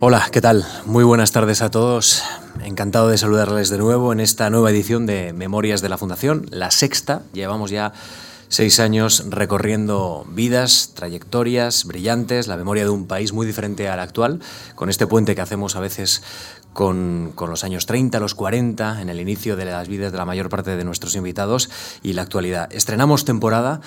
Hola, ¿qué tal? Muy buenas tardes a todos. Encantado de saludarles de nuevo en esta nueva edición de Memorias de la Fundación, la sexta. Llevamos ya seis años recorriendo vidas, trayectorias brillantes, la memoria de un país muy diferente al actual, con este puente que hacemos a veces con, con, los años 30, los 40, en el inicio de las vidas de la mayor parte de nuestros invitados y la actualidad. Estrenamos temporada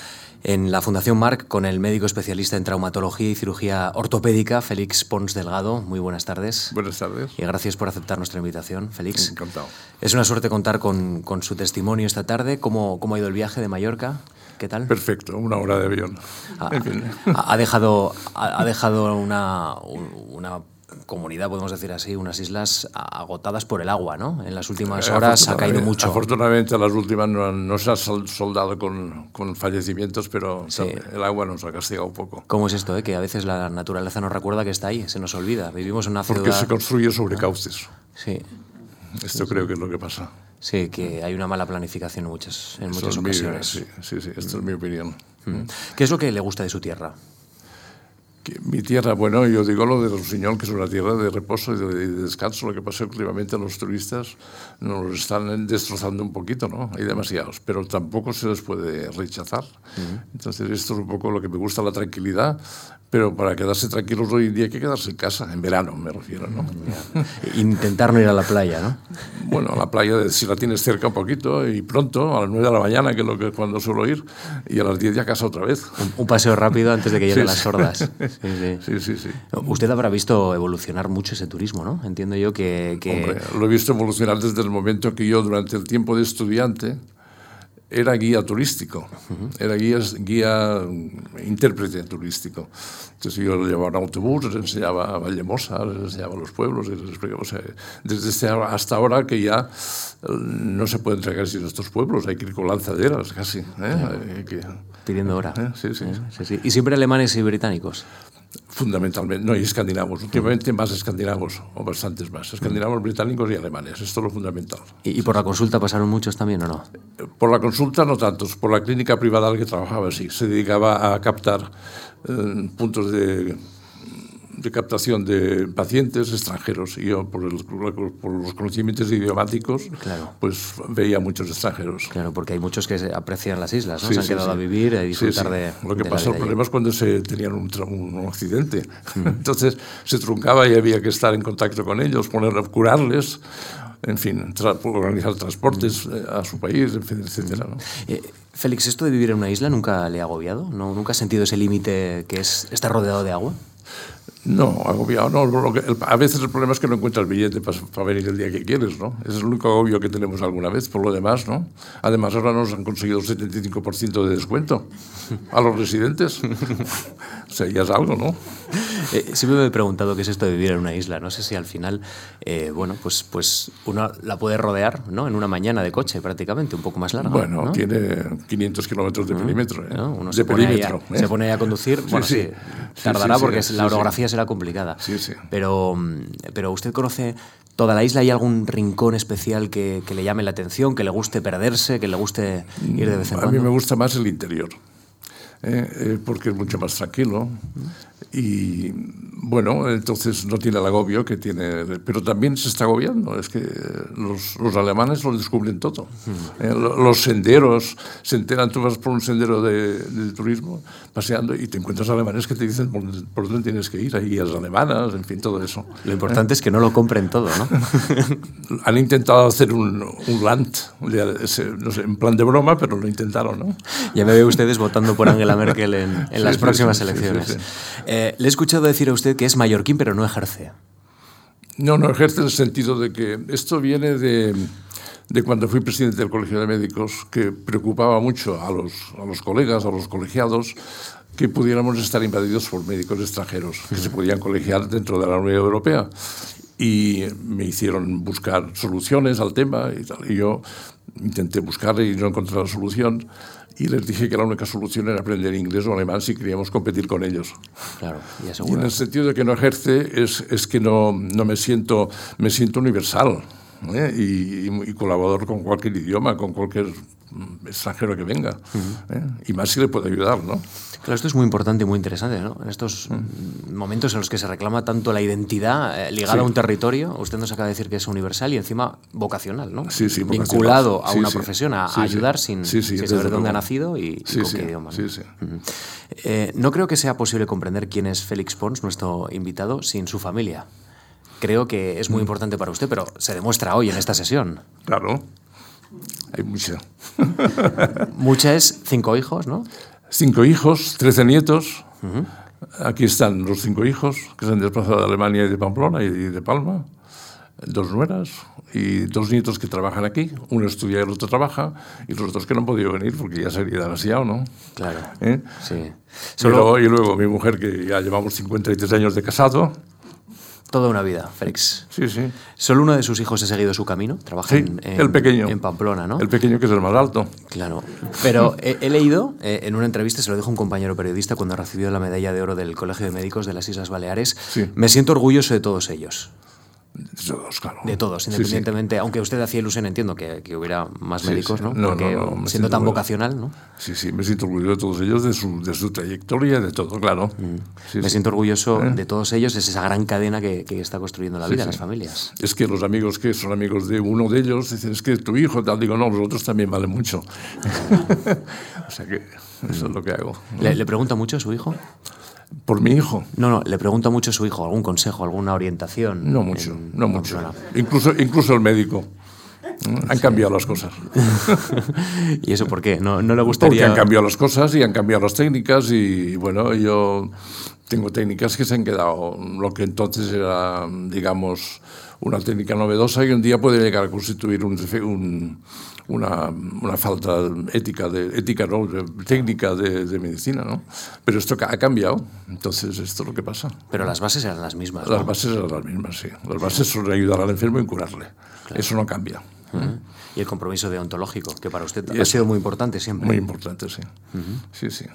en la Fundación Marc con el médico especialista en traumatología y cirugía ortopédica, Félix Pons Delgado. Muy buenas tardes. Buenas tardes. Y gracias por aceptar nuestra invitación, Félix. Encantado. Es una suerte contar con, con su testimonio esta tarde. ¿Cómo, ¿Cómo ha ido el viaje de Mallorca? ¿Qué tal? Perfecto, una hora de avión. Ha, en fin. ha dejado, ha, dejado una, una comunidad, podemos decir así, unas islas agotadas por el agua, ¿no? En las últimas horas ha caído mucho. Afortunadamente las últimas no, no se ha soldado con, con fallecimientos, pero sí. el agua nos ha castigado un poco. ¿Cómo es esto, eh? que a veces la naturaleza nos recuerda que está ahí, se nos olvida? Vivimos en una ciudad... Porque se construye sobre cauces. Sí. Esto creo que es lo que pasa. Sí, que hay una mala planificación en muchas, en muchas ocasiones. Mi, sí, sí, sí, esta es mi opinión. ¿Qué es lo que le gusta de su tierra? Que mi tierra, bueno, yo digo lo de Rossinyol, que es una tierra de reposo y de, de, descanso. Lo que pasa es que últimamente los turistas nos están destrozando un poquito, ¿no? Hay demasiados, pero tampoco se les puede rechazar. Uh -huh. Entonces, esto es un poco lo que me gusta, la tranquilidad, pero para quedarse tranquilos hoy en día hay que quedarse en casa, en verano me refiero, ¿no? Intentar no ir a la playa, ¿no? Bueno, a la playa, si la tienes cerca un poquito y pronto, a las 9 de la mañana, que es lo que cuando suelo ir, y a las 10 ya a casa otra vez. Un, un paseo rápido antes de que lleguen sí, las sordas. Sí sí. sí, sí, sí. Usted habrá visto evolucionar mucho ese turismo, ¿no? Entiendo yo que... que... Hombre, lo he visto evolucionar desde el momento que yo, durante el tiempo de estudiante, era guía turístico, era guía, guía intérprete turístico. Entonces yo lo llevaba en autobús, les enseñaba a Vallemosa, les enseñaba a los pueblos, les explicaba, o sea, desde este hasta ahora que ya no se pueden entregar sin estos pueblos, hay que ir con lanzaderas casi. ¿eh? Que, hora. ¿eh? Sí, sí, sí, sí. ¿Y siempre alemanes y británicos? Fundamentalmente, no, y escandinavos, últimamente más escandinavos, o bastantes más, escandinavos, británicos y alemanes, esto es lo fundamental. ¿Y, ¿Y, por la consulta pasaron muchos también o no? Por la consulta no tantos, por la clínica privada al que trabajaba sí, se dedicaba a captar eh, puntos de, de captación de pacientes extranjeros y yo por, el, por los conocimientos idiomáticos claro. pues veía muchos extranjeros. Claro, porque hay muchos que aprecian las islas, ¿no? Sí, se han sí, quedado sí. a vivir y disfrutar de Lo que de pasa, el problema es cuando se tenían un, un accidente. Mm. Entonces se truncaba y había que estar en contacto con ellos, poner, curarles en fin, tra organizar transportes mm. a su país, etcétera. ¿no? Eh, Félix, ¿esto de vivir en una isla nunca le ha agobiado? ¿No? ¿Nunca ha sentido ese límite que es estar rodeado de agua? No, agobiado no. Lo que, el, a veces el problema es que no encuentras billete para, para, venir el día que quieres, ¿no? Ese es el único agobio que tenemos alguna vez. Por lo demás, ¿no? Además, ahora nos han conseguido el 75% de descuento a los residentes. o sea, ya es algo, ¿no? Eh, siempre me he preguntado qué es esto de vivir en una isla. No sé si al final, eh, bueno, pues, pues uno la puede rodear, ¿no? En una mañana de coche, prácticamente, un poco más larga. Bueno, ¿no? tiene 500 kilómetros de perímetro. ¿eh? ¿no? Uno de se perímetro. Pone ahí a, Se pone ahí a conducir. Bueno, sí, sí. tardará sí, porque sí, la orografía será complicada. Sí, sí. Pero, pero usted conoce toda la isla. ¿Hay algún rincón especial que, que, le llame la atención, que le guste perderse, que le guste ir de vez en cuando? A mí me gusta más el interior. Eh, eh, porque es mucho más tranquilo y bueno, entonces no tiene el agobio que tiene, pero también se está agobiando, es que los, los alemanes lo descubren todo. Eh, los senderos, se enteran, tú vas por un sendero de, de, turismo paseando y te encuentras alemanes que te dicen por, por dónde tienes que ir, ahí las alemanas, en fin, todo eso. Lo importante es que no lo compren todo, ¿no? Han intentado hacer un, un land, no sé, en plan de broma, pero lo intentaron, ¿no? Ya me veo ustedes votando por Angela Merkel en, en sí, las sí, próximas sí, elecciones. Eh, le he escuchado decir a usted que es mallorquín, pero no ejerce. No, no ejerce en el sentido de que esto viene de, de cuando fui presidente del Colegio de Médicos, que preocupaba mucho a los, a los colegas, a los colegiados, que pudiéramos estar invadidos por médicos extranjeros, que se podían colegiar dentro de la Unión Europea. Y me hicieron buscar soluciones al tema y tal. Y yo intenté buscar y no encontré la solución y les dije que la única solución era aprender inglés o alemán si queríamos competir con ellos. Claro, y, y en el sentido de que no ejerce es, es que no, no me, siento, me siento universal ¿eh? y, y, y, colaborador con cualquier idioma, con cualquier extranjero que venga. ¿eh? Y más si le puede ayudar, ¿no? Claro, esto es muy importante y muy interesante, ¿no? En estos mm. momentos en los que se reclama tanto la identidad eh, ligada a un territorio, usted nos acaba de decir que es universal y encima vocacional, ¿no? Sí, sí, Vinculado a una profesión, a, ayudar sin, saber dónde ha nacido y, con qué idioma. Sí, sí. Eh, no creo que sea posible comprender quién es Félix Pons, nuestro invitado, sin su familia. Creo que es muy mm. importante para usted, pero se demuestra hoy en esta sesión. Claro, hay mucha. mucha es cinco hijos, ¿no? cinco hijos, trece nietos. Aquí están los cinco hijos que se han desplazado de Alemania y de Pamplona y de Palma. Dos nueras y dos nietos que trabajan aquí. Uno estudia y el otro trabaja. Y los otros que no han podido venir porque ya sería demasiado, ¿no? Claro. ¿Eh? Sí. Solo... y luego mi mujer, que ya llevamos 53 años de casado. Toda una vida, Félix. Sí, sí. ¿Solo uno de sus hijos ha seguido su camino? Trabaja en, el pequeño. en Pamplona, ¿no? El pequeño que es el más alto. Claro. Pero he, leído eh, en una entrevista, se lo dijo un compañero periodista cuando recibió la medalla de oro del Colegio de Médicos de las Islas Baleares, me siento orgulloso de todos ellos. De todos, claro. De todos, independientemente. Aunque usted hacía ilusión, entiendo que, que hubiera más médicos, ¿no? Porque siendo tan vocacional, ¿no? Sí, sí, me siento orgulloso de todos ellos, de su, de su trayectoria, de todo, claro. Mm. me siento orgulloso ¿Eh? de todos ellos, de esa gran cadena que, que está construyendo la vida, las familias. Es que los amigos que son amigos de uno de ellos dicen, es que tu hijo, tal, digo, no, los otros también valen mucho. o sea que eso es lo que hago. ¿Le, ¿Le pregunta mucho a su hijo? Por mi hijo. No, no, le pregunto mucho a su hijo, algún consejo, alguna orientación. No mucho, no mucho. Incluso, incluso el médico. Han cambiado las cosas. ¿Y eso por qué? ¿No, no le gustaría...? Porque han cambiado las cosas y han cambiado las técnicas y, bueno, yo tengo técnicas que se han quedado, lo que entonces era, digamos, una técnica novedosa y un día puede llegar a constituir un, un una, una, falta ética, de, ética no, técnica de, de, medicina, ¿no? Pero esto ha cambiado, entonces esto es lo que pasa. Pero las bases eran las mismas. Las bases eran las mismas, sí. Las bases son ayudar al enfermo y curarle. Eso no cambia. Y el compromiso deontológico, que para usted ha sido muy importante siempre. Muy importante, sí. Sí, sí.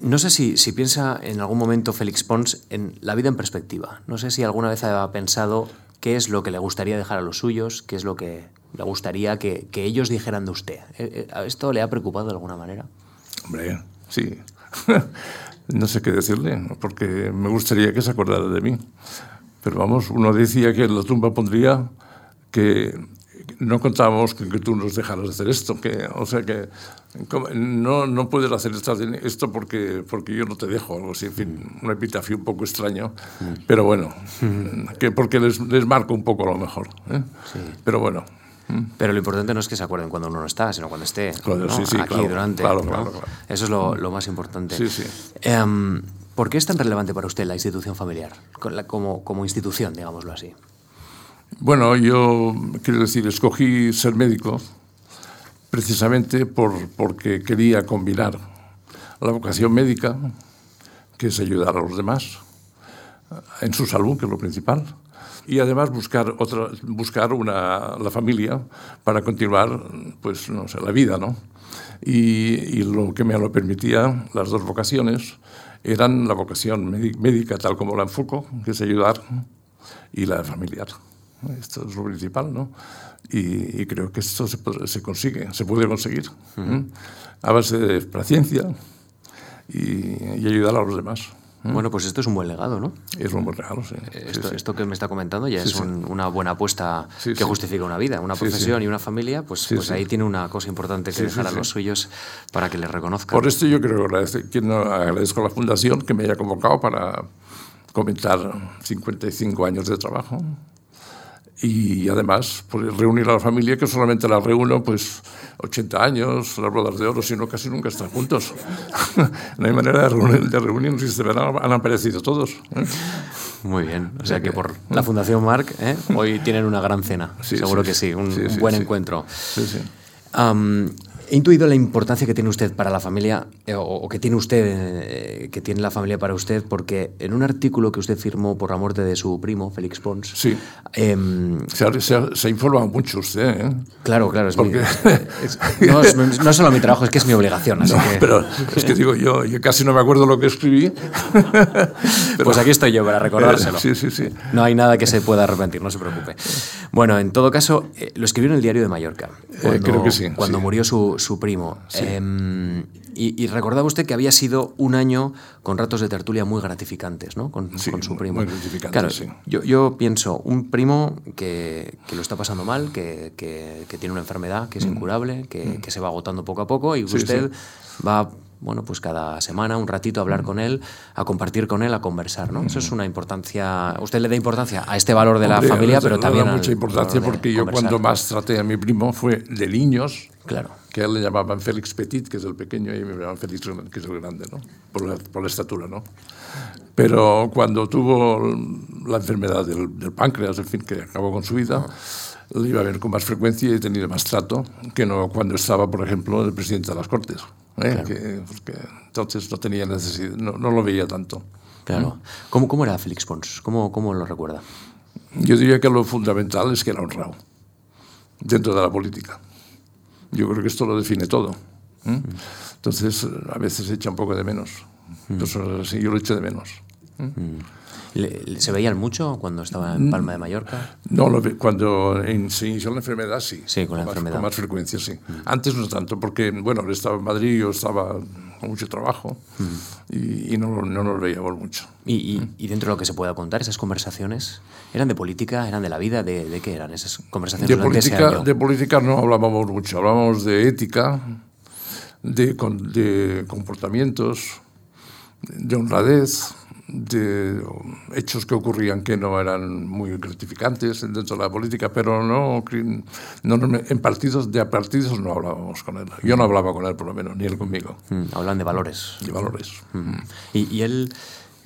no sé si, si, piensa en algún momento Félix Pons en la vida en perspectiva. No sé si alguna vez ha pensado qué es lo que le gustaría dejar a los suyos, qué es lo que le gustaría que, que ellos dijeran de usted. Eh, eh, ¿Esto le ha preocupado de alguna manera? Hombre, sí. no sé qué decirle, porque me gustaría que se acordara de mí. Pero vamos, uno decía que en la tumba pondría que no contábamos que, que tú nos dejaras de hacer esto, que, o sea que no, no puedes hacer esto porque, porque yo no te dejo, algo así, en fin, un epitafio un poco extraño, pero bueno, que porque les, les marco un poco a lo mejor, ¿eh? pero bueno. Pero lo importante no es que se acuerden cuando uno no está, sino cuando esté aquí durante. Eso es lo, lo, más importante. Eh, ¿Por qué es tan relevante para usted la institución familiar, como, como institución, digámoslo así? Bueno, yo quiero decir, escogí ser médico precisamente por, porque quería combinar la vocación médica, que es ayudar a los demás en su salud, que es lo principal, y además buscar otra, buscar una, la familia para continuar, pues no sé, la vida, ¿no? Y, lo que me lo permitía las dos vocaciones eran la vocación médica tal como la enfoco, que es ayudar, y la familiar. Esto es lo principal, ¿no? Y, creo que esto se, se, consigue, se puede conseguir a base de paciencia y, ayudar a los demás. Bueno, pues esto es un buen legado, ¿no? Es un buen legado, sí. Esto, esto que me está comentando ya es una buena apuesta que justifica una vida, una profesión y una familia, pues, pues ahí tiene una cosa importante que dejar a los suyos para que les reconozcan. Por esto yo creo que agradezco a la Fundación que me haya convocado para comentar 55 años de trabajo y además pues, reunir a la familia que solamente la reúno pues 80 años, las bodas de oro, sino casi nunca están juntos. no hay manera de reunir, de reunirnos y se verán, han aparecido todos. ¿eh? Muy bien, o sea que por la Fundación Marc ¿eh? hoy tienen una gran cena, seguro que sí, un, buen encuentro. He intuido la importancia que tiene usted para la familia, eh, o, que tiene usted, eh, que tiene la familia para usted, porque en un artículo que usted firmó por la muerte de su primo, Félix Pons. Sí. Em, se, ha, informado mucho usted, ¿eh? Claro, claro. Es porque... no, es, solo mi trabajo, es que es mi obligación. Así Pero es que digo, yo, yo, casi no me acuerdo lo que escribí. Pues aquí estoy yo para recordárselo. sí, sí, sí. No hay nada que se pueda arrepentir, no se preocupe. Bueno, en todo caso, lo escribió en el diario de Mallorca. creo que sí. Cuando murió su su primo. Em, y, recordaba usted que había sido un año con ratos de tertulia muy gratificantes, ¿no? Con, su primo. Muy gratificantes, claro, yo, yo, pienso, un primo que, que lo está pasando mal, que, que, tiene una enfermedad que es mm. incurable, mm. que, se va agotando poco a poco y usted va bueno, pues cada semana un ratito a hablar con él, a compartir con él, a conversar, ¿no? Eso es una importancia. Usted le da importancia a este valor de la familia, pero también. Le da mucha importancia porque yo cuando más traté a mi primo fue de niños. Claro. Que a él le llamaban Félix Petit, que es el pequeño, y me llamaban Félix, que es el grande, ¿no? Por la, por la estatura, ¿no? Pero cuando tuvo la enfermedad del, del, páncreas, en fin, que acabó con su vida. Lo iba a ver con más frecuencia y he tenido más trato que no cuando estaba, por ejemplo, el presidente de las Cortes. ¿eh? Que, porque entonces no tenía necesidad, no, no, lo veía tanto. Claro. ¿Cómo, ¿Cómo, era Félix Pons? ¿Cómo, ¿Cómo lo recuerda? Yo diría que lo fundamental es que era honrado dentro de la política. Yo creo que esto lo define todo. ¿eh? Mm. Entonces, a veces se echa un poco de menos. Mm. Así, yo lo echo de menos. ¿eh? Mm. ¿Se veían mucho cuando estaba en Palma de Mallorca? No, cuando se inició la enfermedad, sí. Sí, con la enfermedad. Con más frecuencia, sí. Antes no tanto, porque, bueno, él estaba en Madrid, yo estaba mucho trabajo y, no, no, nos veíamos mucho. ¿Y, y, dentro de lo que se pueda contar, esas conversaciones, ¿eran de política, eran de la vida? ¿De, de qué eran esas conversaciones de política, De política no hablábamos mucho, hablábamos de ética, de, de comportamientos, de honradez de hechos que ocurrían que no eran muy gratificantes dentro de la política, pero no, no en partidos de partidos no hablábamos con él. Yo no hablaba con él, por lo menos, ni él conmigo. Mm, hablan de valores. De valores. Mm. Y, y, él,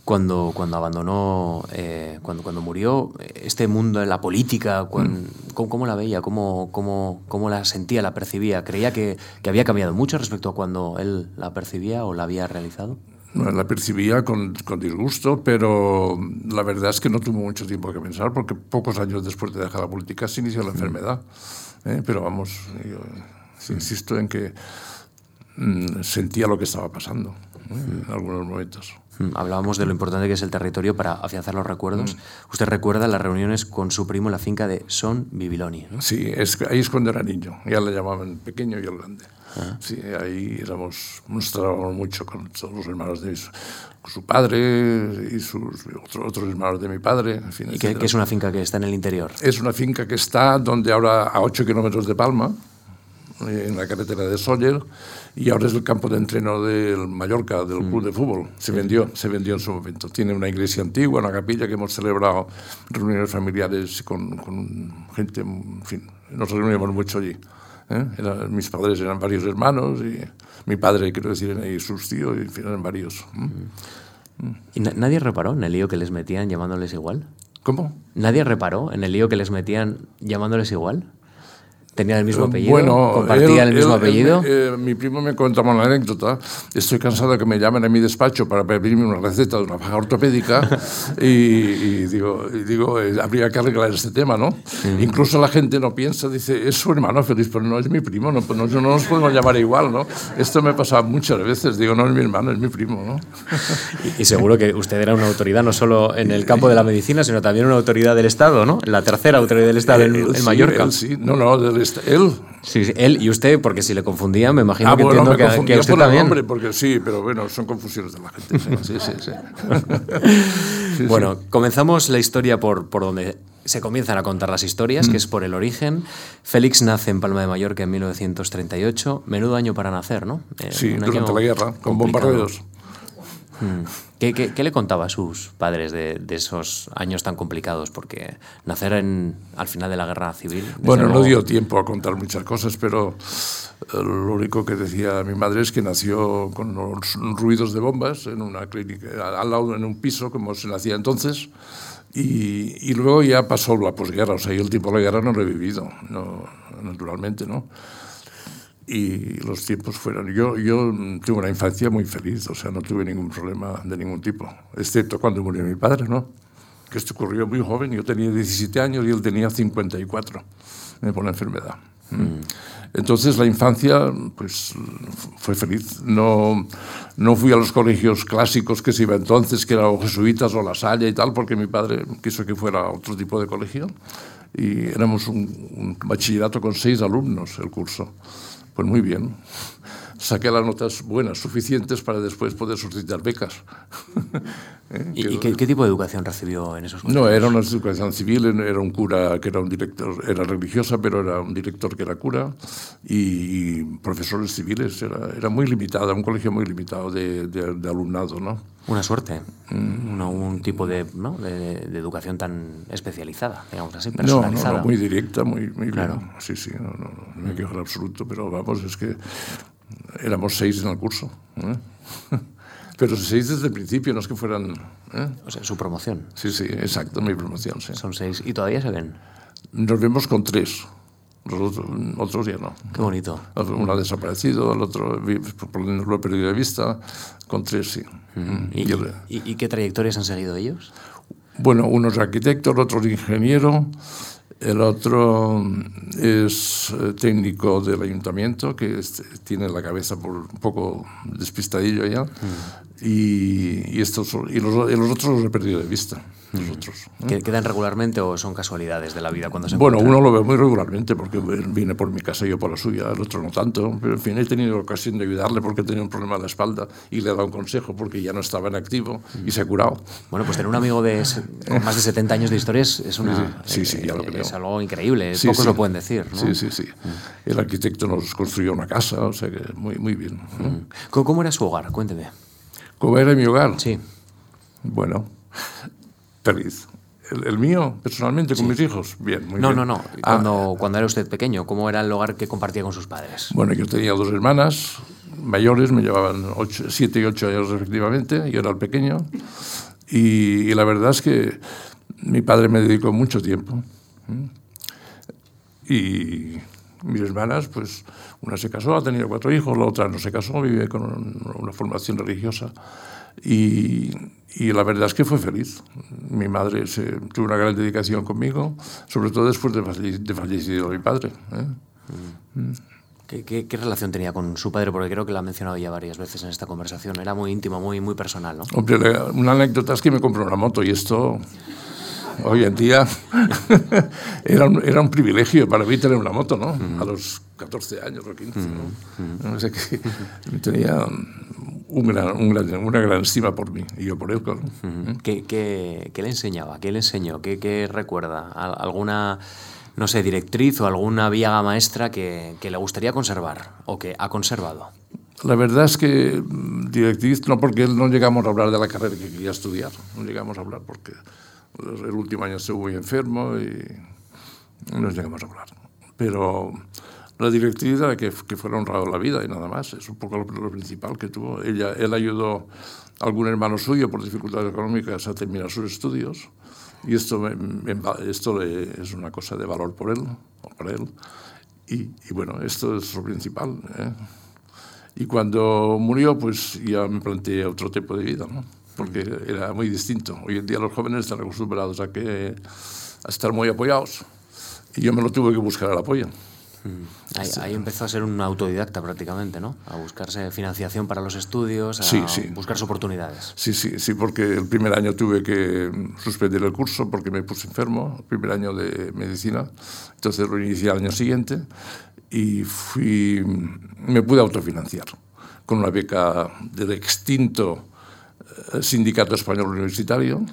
cuando, cuando abandonó, eh, cuando, cuando murió, este mundo de la política, mm. ¿cómo, la veía? ¿Cómo, cómo, cómo la sentía, la percibía? ¿Creía que, que había cambiado mucho respecto a cuando él la percibía o la había realizado? La percibía con, con, disgusto, pero la verdad es que no tuvo mucho tiempo que pensar porque pocos años después de dejar la política se inició la mm. enfermedad. ¿eh? Pero vamos, yo insisto en que mm, sentía lo que estaba pasando ¿eh? en algunos momentos. Mm, hablábamos de lo importante que es el territorio para afianzar los recuerdos. Usted recuerda las reuniones con su primo en la finca de Son Bibiloni. ¿no? Sí, es, ahí es cuando era niño. Ya le llamaban pequeño y el grande. Sí, ahí éramos, nos tratábamos mucho con todos los hermanos de su padre y sus otros hermanos de mi padre. En fin, ¿Y qué, es una finca que está en el interior? Es una finca que está donde ahora a 8 kilómetros de Palma, eh, en la carretera de Sóller, y ahora es el campo de entreno del Mallorca, del mm. club de fútbol. Se vendió, se vendió en su momento. Tiene una iglesia antigua, una capilla que hemos celebrado reuniones familiares con, con gente, en fin, nos reunimos mucho allí. ¿Eh? mis padres eran varios hermanos y mi padre, quiero decir, y sus tíos, y eran varios. ¿Y nadie reparó en el lío que les metían llamándoles igual? ¿Cómo? ¿Nadie reparó en el lío que les metían llamándoles igual? ¿Tenían el mismo apellido? Bueno, ¿Compartían el mismo apellido? Eh, mi primo me contaba una anécdota. Estoy cansado de que me llamen a mi despacho para pedirme una receta de una faja ortopédica y, digo, digo eh, habría que arreglar este tema, ¿no? Incluso la gente no piensa, dice, es su hermano feliz, pero no es mi primo, no, no, no nos podemos llamar igual, ¿no? Esto me pasaba muchas veces, digo, no es mi hermano, es mi primo, ¿no? y, seguro que usted era una autoridad no solo en el campo de la medicina, sino también una autoridad del Estado, ¿no? La tercera autoridad del Estado en, en Mallorca. sí, no, no, del él. Sí, él y usted, porque si le confundía, me imagino ah, que entiendo me que, que, usted por también. El nombre, porque sí, pero bueno, son confusiones de la gente. Sí, sí, sí. bueno, comenzamos la historia por, por donde se comienzan a contar las historias, que mm. es por el origen. Félix nace en Palma de Mallorca en 1938. Menudo año para nacer, ¿no? Eh, sí, durante la guerra, con bombardeos. Mm. ¿Qué, le contaba a sus padres de, esos años tan complicados? Porque nacer en, al final de la guerra civil... Bueno, no dio tiempo a contar muchas cosas, pero eh, lo único que decía mi madre es que nació con los ruidos de bombas en una clínica, al lado, en un piso, como se nacía entonces, y, y luego ya pasó la posguerra, o sea, yo el tiempo de la guerra no lo he vivido, no, naturalmente, ¿no? Y los tiempos fueron. Yo, yo tuve una infancia muy feliz, o sea, no tuve ningún problema de ningún tipo, excepto cuando murió mi padre, ¿no? Que esto ocurrió muy joven, yo tenía 17 años y él tenía 54, me pone enfermedad. Mm. Entonces la infancia pues, fue feliz. No, no fui a los colegios clásicos que se iba entonces, que eran jesuitas o la Salle y tal, porque mi padre quiso que fuera otro tipo de colegio. Y éramos un, un bachillerato con seis alumnos el curso. Pues muy bien. Saqué las notas buenas, suficientes para después poder solicitar becas. ¿Eh? ¿Y, qué, qué, tipo de educación recibió en esos colegios? No, era una educación civil, era un cura que era un director, era religiosa, pero era un director que era cura, y, y profesores civiles, era, era muy limitada, un colegio muy limitado de, de, de alumnado, ¿no? Una suerte, mm. no, un tipo de, ¿no? de, de, educación tan especializada, digamos así, personalizada. No, no, no muy directa, muy, muy claro. bien. Sí, sí, no, no, no me quejo en absoluto, pero vamos, es que éramos seis en el curso. ¿eh? Pero seis desde el principio, no es que fueran... ¿eh? O sea, su promoción. Sí, sí, exacto, mi promoción, sí. Son seis. ¿Y todavía se ven? Nos vemos con tres. Los otros, otros ya no. Qué bonito. Uno ha desaparecido, el otro lo he perdido de vista. Con tres, sí. -huh. ¿Y, y, ¿Y, qué trayectorias han seguido ellos? Bueno, uno es arquitecto, el otro es ingeniero, el otro es eh, técnico del ayuntamiento, que es, tiene la cabeza por un poco despistadillo ya. Mm. Y, y, estos, y, los, y los otros los he perdido de vista. Los otros, ¿eh? ¿Quedan regularmente o son casualidades de la vida cuando se Bueno, uno lo ve muy regularmente porque viene por mi casa y yo por la suya, el otro no tanto. Pero en fin, he tenido ocasión de ayudarle porque tenía un problema en la espalda y le he dado un consejo porque ya no estaba en activo y se ha curado. Bueno, pues tener un amigo de, con más de 70 años de historia es, una, sí, sí, ya lo creo. es algo increíble. Pocos lo pueden decir. ¿no? Sí, sí, sí. Mm. El arquitecto nos construyó una casa, o sea que muy, muy bien. Mm. ¿Cómo era su hogar? Cuénteme. ¿Cómo era mi hogar? Sí. Bueno, feliz. ¿El, el mío, personalmente, con sí. mis hijos? Bien, muy no, bien. No, no, no. Cuando, ah. cuando era usted pequeño, ¿cómo era el hogar que compartía con sus padres? Bueno, yo tenía dos hermanas mayores, me llevaban 7 y 8 años respectivamente, yo era el pequeño. Y, y, la verdad es que mi padre me dedicó mucho tiempo. Y mis hermanas, pues una se casó, ha tenido cuatro hijos, la otra no se casó, vive con una formación religiosa. Y, y, la verdad es que fue feliz. Mi madre se, tuvo una gran dedicación conmigo, sobre todo después de, de fallecido mi padre. ¿eh? Mm. ¿Qué, qué, qué, relación tenía con su padre? Porque creo que lo ha mencionado ya varias veces en esta conversación. Era muy íntimo, muy, muy personal, ¿no? Hombre, una anécdota es que me compró una moto y esto hoy en día era, un, era un privilegio para mí tener una moto, ¿no? Mm. A los 14 años o 15, ¿no? Mm. O sea que tenía un gran, un gran, una gran estima por mí y yo por él. Claro. Mm. ¿Qué, qué, ¿Qué, le enseñaba? ¿Qué le enseñó? ¿Qué, qué recuerda? ¿Alguna, no sé, directriz o alguna vía maestra que, que le gustaría conservar o que ha conservado? La verdad es que directriz, no porque no llegamos a hablar de la carrera que quería estudiar, no llegamos a hablar porque el último año estuvo muy enfermo y no llegamos a hablar. Pero la directriz era que, que fuera honrado la vida y nada más. Es un poco lo, lo, principal que tuvo. Ella, él ayudó a algún hermano suyo por dificultades económicas a terminar sus estudios y esto, me, me, esto es una cosa de valor por él, para él. Y, y bueno, esto es lo principal. ¿eh? Y cuando murió, pues ya me planteé otro tipo de vida, ¿no? porque era muy distinto. Hoy en día los jóvenes están acostumbrados a, que, a estar muy apoyados y yo me lo tuve que buscar el apoyo. Mm. Ahí, ahí, empezó a ser un autodidacta prácticamente, ¿no? A buscarse financiación para los estudios, a sí, sí. buscarse oportunidades. Sí, sí, sí, porque el primer año tuve que suspender el curso porque me puse enfermo, el primer año de medicina, entonces lo inicié al año siguiente y fui, me pude autofinanciar con una beca del extinto eh, Sindicato Español Universitario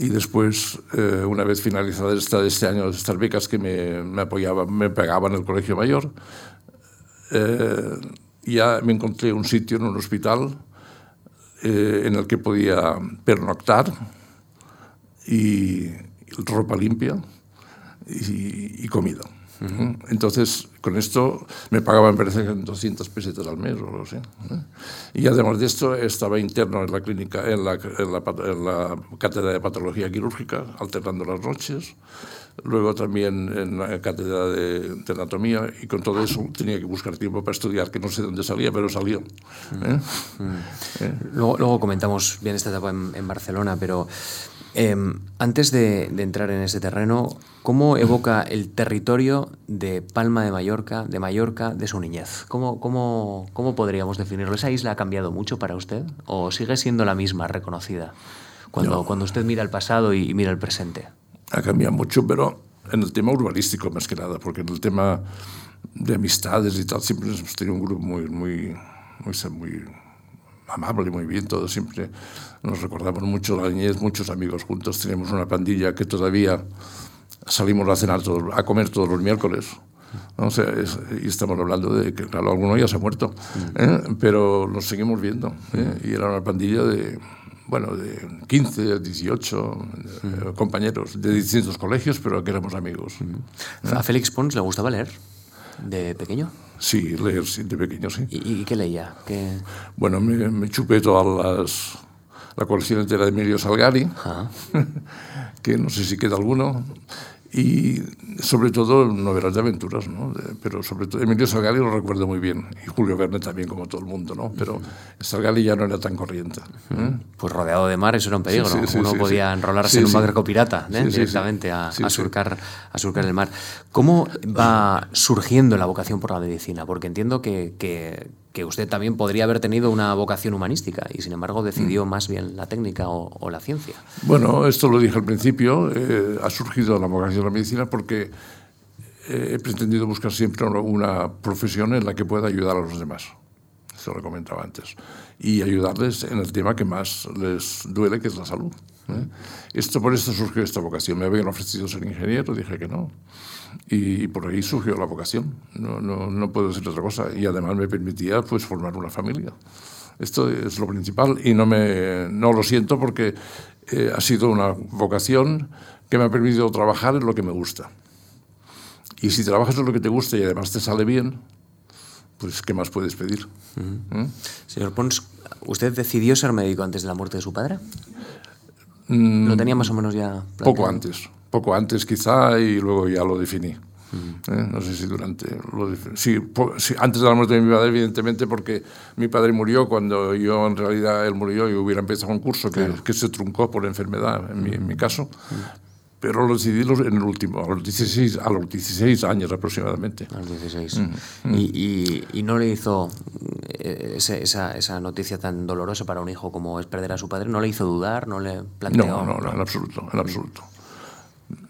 y después, eh, una vez finalizada esta, este año, estas becas que me, me apoyaban, me pagaban el Colegio Mayor, eh, ya me encontré un sitio en un hospital eh, en el que podía pernoctar y ropa limpia y comida. Entonces, con esto me pagaban, parece 200 pesetas al mes o lo sé. ¿eh? Y además de esto, estaba interno en la clínica, en la, en la, cátedra de patología quirúrgica, alternando las noches. Luego también en la cátedra de, anatomía y con todo eso tenía que buscar tiempo para estudiar, que no sé dónde salía, pero salió. ¿eh? ¿Eh? Luego, luego, comentamos bien esta etapa en, en Barcelona, pero Em, antes de, entrar en ese terreno, ¿cómo evoca el territorio de Palma de Mallorca, de Mallorca, de su niñez? ¿Cómo, cómo, cómo podríamos definirlo? ¿Esa isla ha cambiado mucho para usted o sigue siendo la misma, reconocida, cuando, cuando usted mira el pasado y, mira el presente? Ha cambiado mucho, pero en el tema urbanístico más que nada, porque en el tema de amistades y tal siempre hemos tenido un grupo muy, muy, muy, muy amable, muy bien, todos siempre nos recordamos mucho la niñez, muchos amigos juntos, tenemos una pandilla que todavía salimos a cenar, todos, a comer todos los miércoles. O sea, y estamos hablando de que, claro, alguno ya se ha muerto, ¿eh? pero nos seguimos viendo. ¿eh? Y era una pandilla de, bueno, de 15, 18 eh, compañeros de distintos colegios, pero que éramos amigos. ¿A Félix Pons le gustaba leer de pequeño? Sí, leer sí, de pequeño, sí. ¿Y, qué leía? ¿Qué... Bueno, me, me, chupé todas las, la colección entera de Emilio Salgari, que no sé si queda alguno, y sobre todo novelas de aventuras, ¿no? pero sobre todo Emilio Salgari lo recuerdo muy bien, y Julio Verne también, como todo el mundo, ¿no? pero Salgari ya no era tan corriente. ¿eh? Pues rodeado de mar, eso era un peligro, uno podía enrolarse en un barco pirata ¿eh? directamente a, surcar, a surcar el mar. ¿Cómo va surgiendo la vocación por la medicina? Porque entiendo que, que, que usted también podría haber tenido una vocación humanística y sin embargo decidió mm. más bien la técnica o, la ciencia. Bueno, esto lo dije al principio, eh, ha surgido la vocación de la medicina porque eh, he pretendido buscar siempre una profesión en la que pueda ayudar a los demás. Eso lo comentaba antes. Y ayudarles en el tema que más les duele, que es la salud. ¿eh? Esto, por esto surgió esta vocación. Me habían ofrecido ser ingeniero, dije que no y, por ahí surgió la vocación. No, no, no puedo decir otra cosa. Y además me permitía pues, formar una familia. Esto es lo principal y no, me, no lo siento porque eh, ha sido una vocación que me ha permitido trabajar en lo que me gusta. Y si trabajas en lo que te gusta y además te sale bien, pues ¿qué más puedes pedir? ¿Mm? Señor Pons, ¿usted decidió ser médico antes de la muerte de su padre? Mm, ¿Lo tenía más o menos ya? Poco antes poco antes quizá y luego ya lo definí. ¿Eh? No sé si durante... Lo sí, antes de la muerte de mi padre, evidentemente, porque mi padre murió cuando yo, en realidad, él murió y hubiera empezado un curso que, que se truncó por enfermedad, en mi, en mi caso. Pero lo decidí en el último, a los 16, a los 16 años aproximadamente. A los 16. ¿Y, y, y, no le hizo eh, esa, esa, noticia tan dolorosa para un hijo como es perder a su padre? ¿No le hizo dudar? ¿No le planteó? No, no, no en absoluto, en absoluto.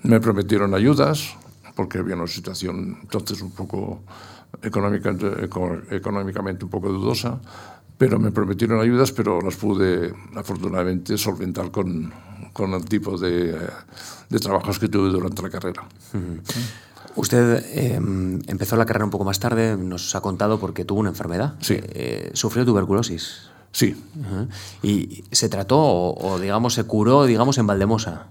Me prometieron ayudas, porque había una situación entonces un poco económica, económicamente un poco dudosa, pero me prometieron ayudas, pero las pude afortunadamente solventar con, con el tipo de, de, trabajos que tuve durante la carrera. Usted em, empezó la carrera un poco más tarde, nos ha contado porque tuvo una enfermedad. Sí. Eh, ¿Sufrió tuberculosis? Sí. ¿Y se trató o, o, digamos, se curó, digamos, en Valdemosa?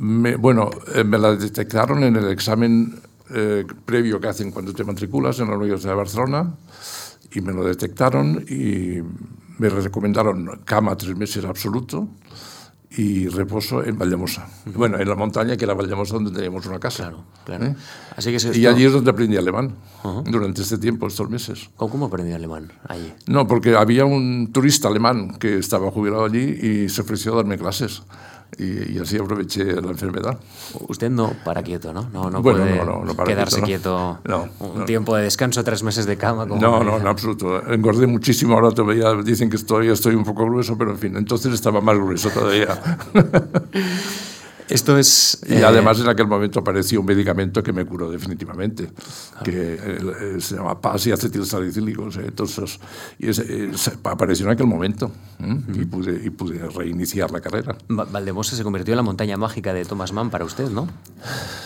Bueno, eh, me la detectaron en el examen eh, previo que hacen cuando te matriculas en la Universidad de Barcelona y me lo detectaron y me recomendaron cama tres meses absoluto y reposo en Valdemosa. Bueno, en la montaña que era Valdemosa donde teníamos una casa. Claro, claro. ¿Eh? Así que Y allí es donde aprendí alemán, durante este tiempo, estos meses. ¿Cómo aprendí alemán allí? No, porque había un turista alemán que estaba jubilado allí y se ofreció a darme clases y, así aproveché la enfermedad. Usted no para quieto, ¿no? No, no puede quedarse quieto, un tiempo de descanso, tres meses de cama. no, no, en absoluto. Engordé muchísimo, ahora todavía dicen que estoy, estoy un poco grueso, pero en fin, entonces estaba más grueso todavía. Esto es... Y además en aquel momento apareció un medicamento que me curó definitivamente, que eh, se llama PAS y acetilsalicílico. Entonces, y apareció en aquel momento y, pude, y pude reiniciar la carrera. Valdemosa se convirtió en la montaña mágica de Thomas Mann para usted, ¿no?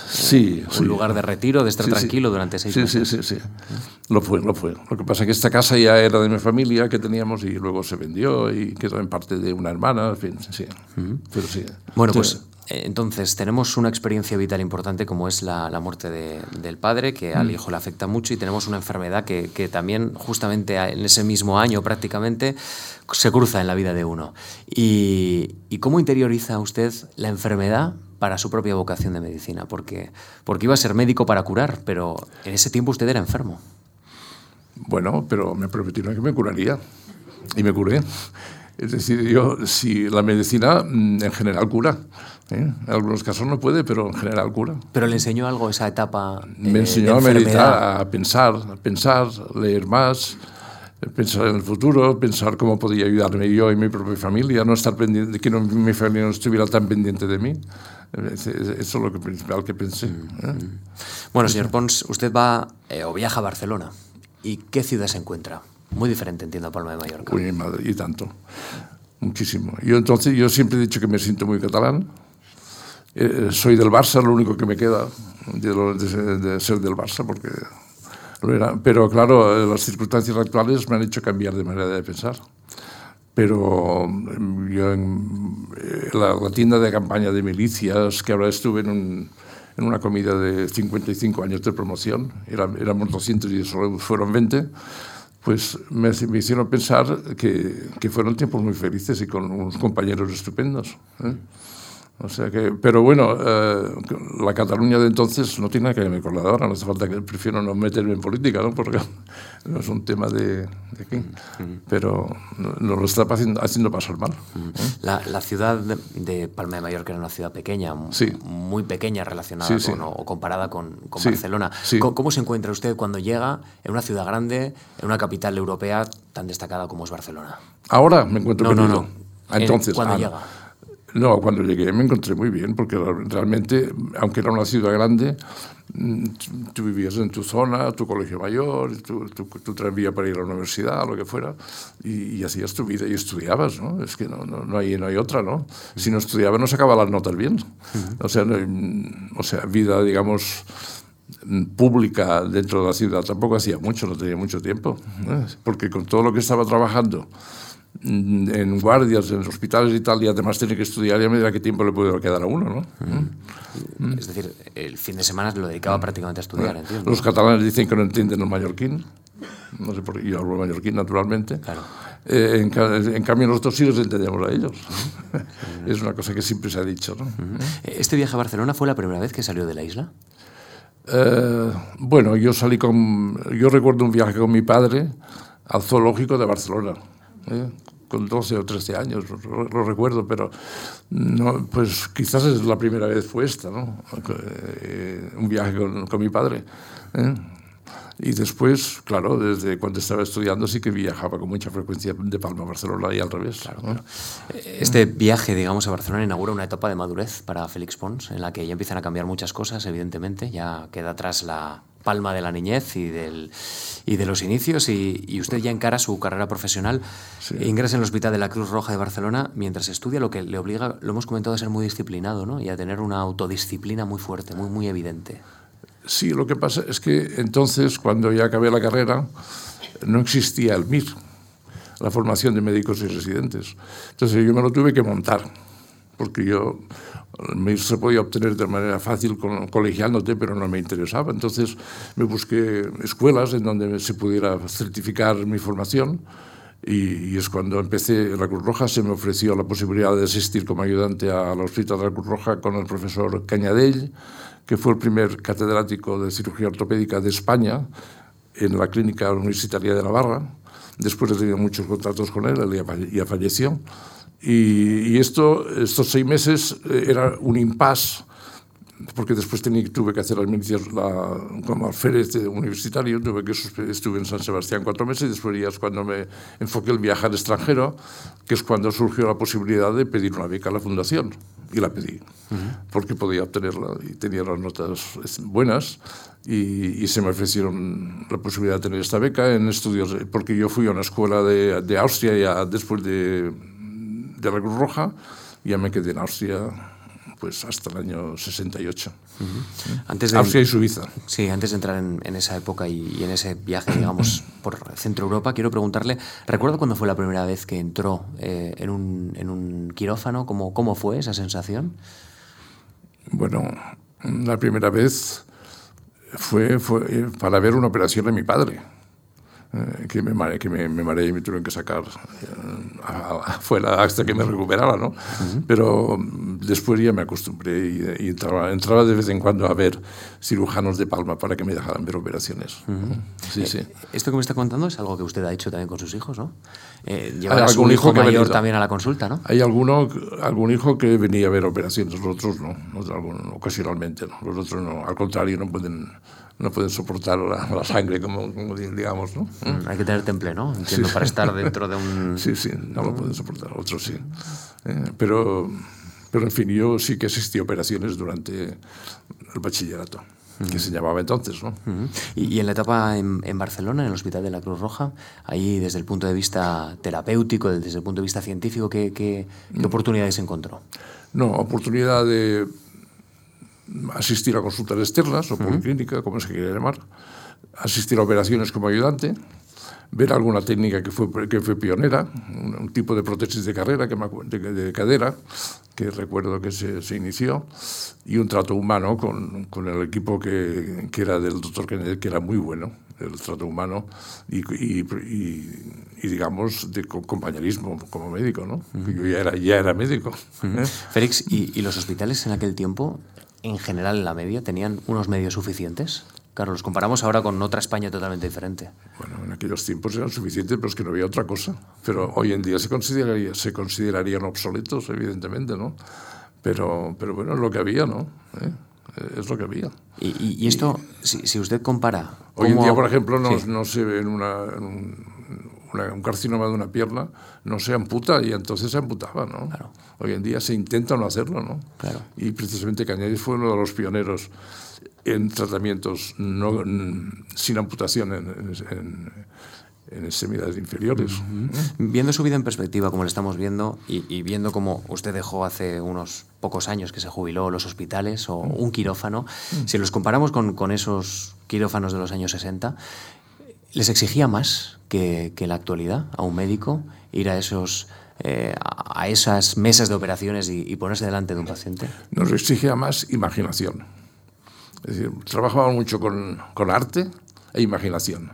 Sí. Un lugar de retiro, de estar tranquilo durante seis meses. Sí, sí, sí. Lo fue, lo fue. Lo que pasa es que esta casa ya era de mi familia que teníamos y luego se vendió y quedó en parte de una hermana, en fin, sí. Pero sí. Bueno, pues eh, entonces, tenemos una experiencia vital importante como es la, muerte del padre, que al mm. hijo le afecta mucho, y tenemos una enfermedad que, también justamente en ese mismo año prácticamente se cruza en la vida de uno. ¿Y, cómo interioriza usted la enfermedad para su propia vocación de medicina? Porque, porque iba a ser médico para curar, pero en ese tiempo usted era enfermo. Bueno, pero me prometieron que me curaría y me curé. Es decir, yo, si la medicina mm, en general cura, ¿eh? en algunos casos no puede, pero en general cura. ¿Pero le enseñó algo esa etapa? me enseñó a meditar, a pensar, a pensar, leer más, pensar en el futuro, pensar cómo podía ayudarme yo y mi propia familia, no estar pendiente, que mi familia no estuviera tan pendiente de mí. Eso es lo que, principal que pensé. ¿eh? Bueno, señor Pons, usted va eh, o viaja a Barcelona. ¿Y qué ciudad se encuentra? Muy diferente, entiendo, a Palma de Mallorca. Uy, madre, y tanto. Muchísimo. Yo entonces, yo siempre he dicho que me siento muy catalán. Eh, soy del Barça, lo único que me queda de, ser del Barça, porque era. Pero claro, eh, las circunstancias actuales me han hecho cambiar de manera de pensar. Pero mm, yo en eh, la, tienda de campaña de milicias, que ahora estuve en, una comida de 55 años de promoción, éramos 200 y solo fueron 20, pues me, hicieron pensar que, fueron tiempos muy felices y con unos compañeros estupendos. O sea que, pero bueno, eh, la Cataluña de entonces no tiene nada que ver con la de ahora, no hace falta que prefiero no meterme en política, ¿no? porque no es un tema de, de aquí, pero nos lo está haciendo, haciendo pasar mal. ¿eh? La, la, ciudad de, Palma de Mallorca era una ciudad pequeña, muy pequeña relacionada con, o comparada con, con Barcelona. ¿Cómo, ¿Cómo se encuentra usted cuando llega en una ciudad grande, en una capital europea tan destacada como es Barcelona? Ahora me encuentro no, no, no. Entonces, ¿Cuándo llega? No, cuando llegué me encontré muy bien, porque realmente, aunque era una ciudad grande, mm, tú vivías en tu zona, tu colegio mayor, tu, tu, tu tranvía para ir a la universidad, lo que fuera, y, hacías tu vida y estudiabas, ¿no? Es que no, no, no, hay, no hay otra, ¿no? Si no estudiaba no sacaba las notas bien. O sea, o sea, vida, digamos, pública dentro de la ciudad tampoco hacía mucho, no tenía mucho tiempo, porque con todo lo que estaba trabajando, Mm, en guardias, en hospitales y tal, y además tiene que estudiar, y a medida qué tiempo le puede quedar a uno, ¿no? Mm. Es decir, el fin de semana lo dedicaba prácticamente a estudiar. Los catalanes dicen que no entienden el mallorquín, no sé por qué, yo hablo mallorquín naturalmente. Claro. Eh, en, en, cambio, nosotros sí los entendemos a ellos. es una cosa que siempre se ha dicho. ¿no? ¿Este viaje a Barcelona fue la primera vez que salió de la isla? Eh, bueno, yo salí con. Yo recuerdo un viaje con mi padre al zoológico de Barcelona. ¿Eh? con 12 o 13 años, lo, recuerdo, pero no, pues quizás es la primera vez fue esta, ¿no? Eh, un viaje con, con mi padre. ¿eh? Y después, claro, desde cuando estaba estudiando sí que viajaba con mucha frecuencia de Palma a Barcelona y al revés. Claro, Este viaje, digamos, a Barcelona inaugura una etapa de madurez para Félix Pons, en la que ya empiezan a cambiar muchas cosas, evidentemente, ya queda atrás la palma de la niñez y, del, y de los inicios y, usted ya encara su carrera profesional. Ingresa en el Hospital de la Cruz Roja de Barcelona mientras estudia, lo que le obliga, lo hemos comentado, a ser muy disciplinado ¿no? y a tener una autodisciplina muy fuerte, muy, muy evidente. Sí, lo que pasa es que entonces, cuando ya acabé la carrera, no existía el MIR, la formación de médicos y residentes. Entonces yo me lo tuve que montar, porque yo se podía obtener de manera fácil colegiándote, pero no me interesaba. Entonces me busqué escuelas en donde se pudiera certificar mi formación y, es cuando empecé en la Cruz Roja, se me ofreció la posibilidad de asistir como ayudante a la hospital de la Cruz Roja con el profesor Cañadell, que fue el primer catedrático de cirugía ortopédica de España en la Clínica Universitaria de Navarra. Después he tenido muchos contratos con él, él ya falleció. Y, esto, estos seis meses eh, era un impasse, porque después tenía, tuve que hacer la, como alférez universitario, tuve que estuve en San Sebastián cuatro meses y después ya es cuando me enfoqué el viaje al extranjero, que es cuando surgió la posibilidad de pedir una beca a la fundación. Y la pedí, porque podía obtenerla y tenía las notas buenas y, se me ofrecieron la posibilidad de tener esta beca en estudios, porque yo fui a una escuela de, de Austria ya después de de la Cruz Roja, ya me quedé en Austria pues hasta el año 68. antes de, Austria y Suiza. Sí, antes de entrar en, esa época y, en ese viaje, digamos, por Centro Europa, quiero preguntarle, ¿recuerda cuándo fue la primera vez que entró eh, en, un, en, un, quirófano? ¿Cómo, ¿Cómo fue esa sensación? Bueno, la primera vez fue, fue para ver una operación de mi padre. Eh, que, me, mare, que me, me mareé y me tuvieron que sacar eh, fuera hasta que me recuperara, ¿no? Uh -huh. Pero mm, después ya me acostumbré y, y entraba, entraba, de vez en cuando a ver cirujanos de Palma para que me dejaran ver operaciones. Uh -huh. sí, eh, sí. Esto que me está contando es algo que usted ha hecho también con sus hijos, ¿no? Eh, llevar a algún hijo, mayor también a la consulta, ¿no? Hay alguno, algún hijo que venía a ver operaciones, los otros no, los, ocasionalmente, ¿no? los otros no, al contrario, no pueden no pueden soportar la, la sangre, como, como, digamos, ¿no? Mm, hay que tener temple, ¿no? Entiendo, sí. para estar dentro de un... Sí, sí, no lo pueden soportar, otros sí. Eh, pero, pero, en fin, yo sí que asistí a operaciones durante el bachillerato, que se llamaba entonces, ¿no? Uh -huh. y, y, en la etapa en, en, Barcelona, en el Hospital de la Cruz Roja, ahí desde el punto de vista terapéutico, desde el punto de vista científico, ¿qué, qué, qué mm. oportunidades encontró? No, oportunidad de asistir a consultas externas o policlínica, uh -huh. como se quiera llamar, asistir a operaciones como ayudante, ver alguna técnica que fue, que fue pionera, un, un tipo de prótesis de carrera, que me, de, de cadera, que recuerdo que se, se, inició, y un trato humano con, con el equipo que, que, era del doctor Kennedy, que era muy bueno, el trato humano, y, y, y, y digamos, de compañerismo como médico, ¿no? Uh -huh. Yo ya era, ya era médico. Uh -huh. ¿eh? Félix, ¿y, los hospitales en aquel tiempo en general en la media tenían unos medios suficientes? Claro, los comparamos ahora con otra España totalmente diferente. Bueno, en aquellos tiempos eran suficientes, pero es que no había otra cosa. Pero hoy en día se, consideraría, se considerarían obsoletos, evidentemente, ¿no? Pero, pero bueno, es lo que había, ¿no? ¿Eh? Es lo que había. Y, y, y esto, y, si, si, usted compara... Hoy en día, por ejemplo, no, sí. no se ve en, una, en un, una, un carcinoma de una pierna, no se amputa y entonces se amputaba, ¿no? Claro. Hoy en día se intenta no hacerlo, ¿no? Claro. Y precisamente Cañadis fue uno de los pioneros en tratamientos no, sin amputación en, en, en extremidades inferiores. Uh -huh. Viendo su vida en perspectiva, como le estamos viendo, y, y, viendo cómo usted dejó hace unos pocos años que se jubiló los hospitales o un quirófano, uh -huh. si los comparamos con, con, esos quirófanos de los años 60, ¿les exigía más que, que en la actualidad a un médico ir a esos... Eh, a esas mesas de operaciones y, y ponerse delante de un paciente? Nos exigía más imaginación. Es decir, trabajábamos mucho con, con arte e imaginación.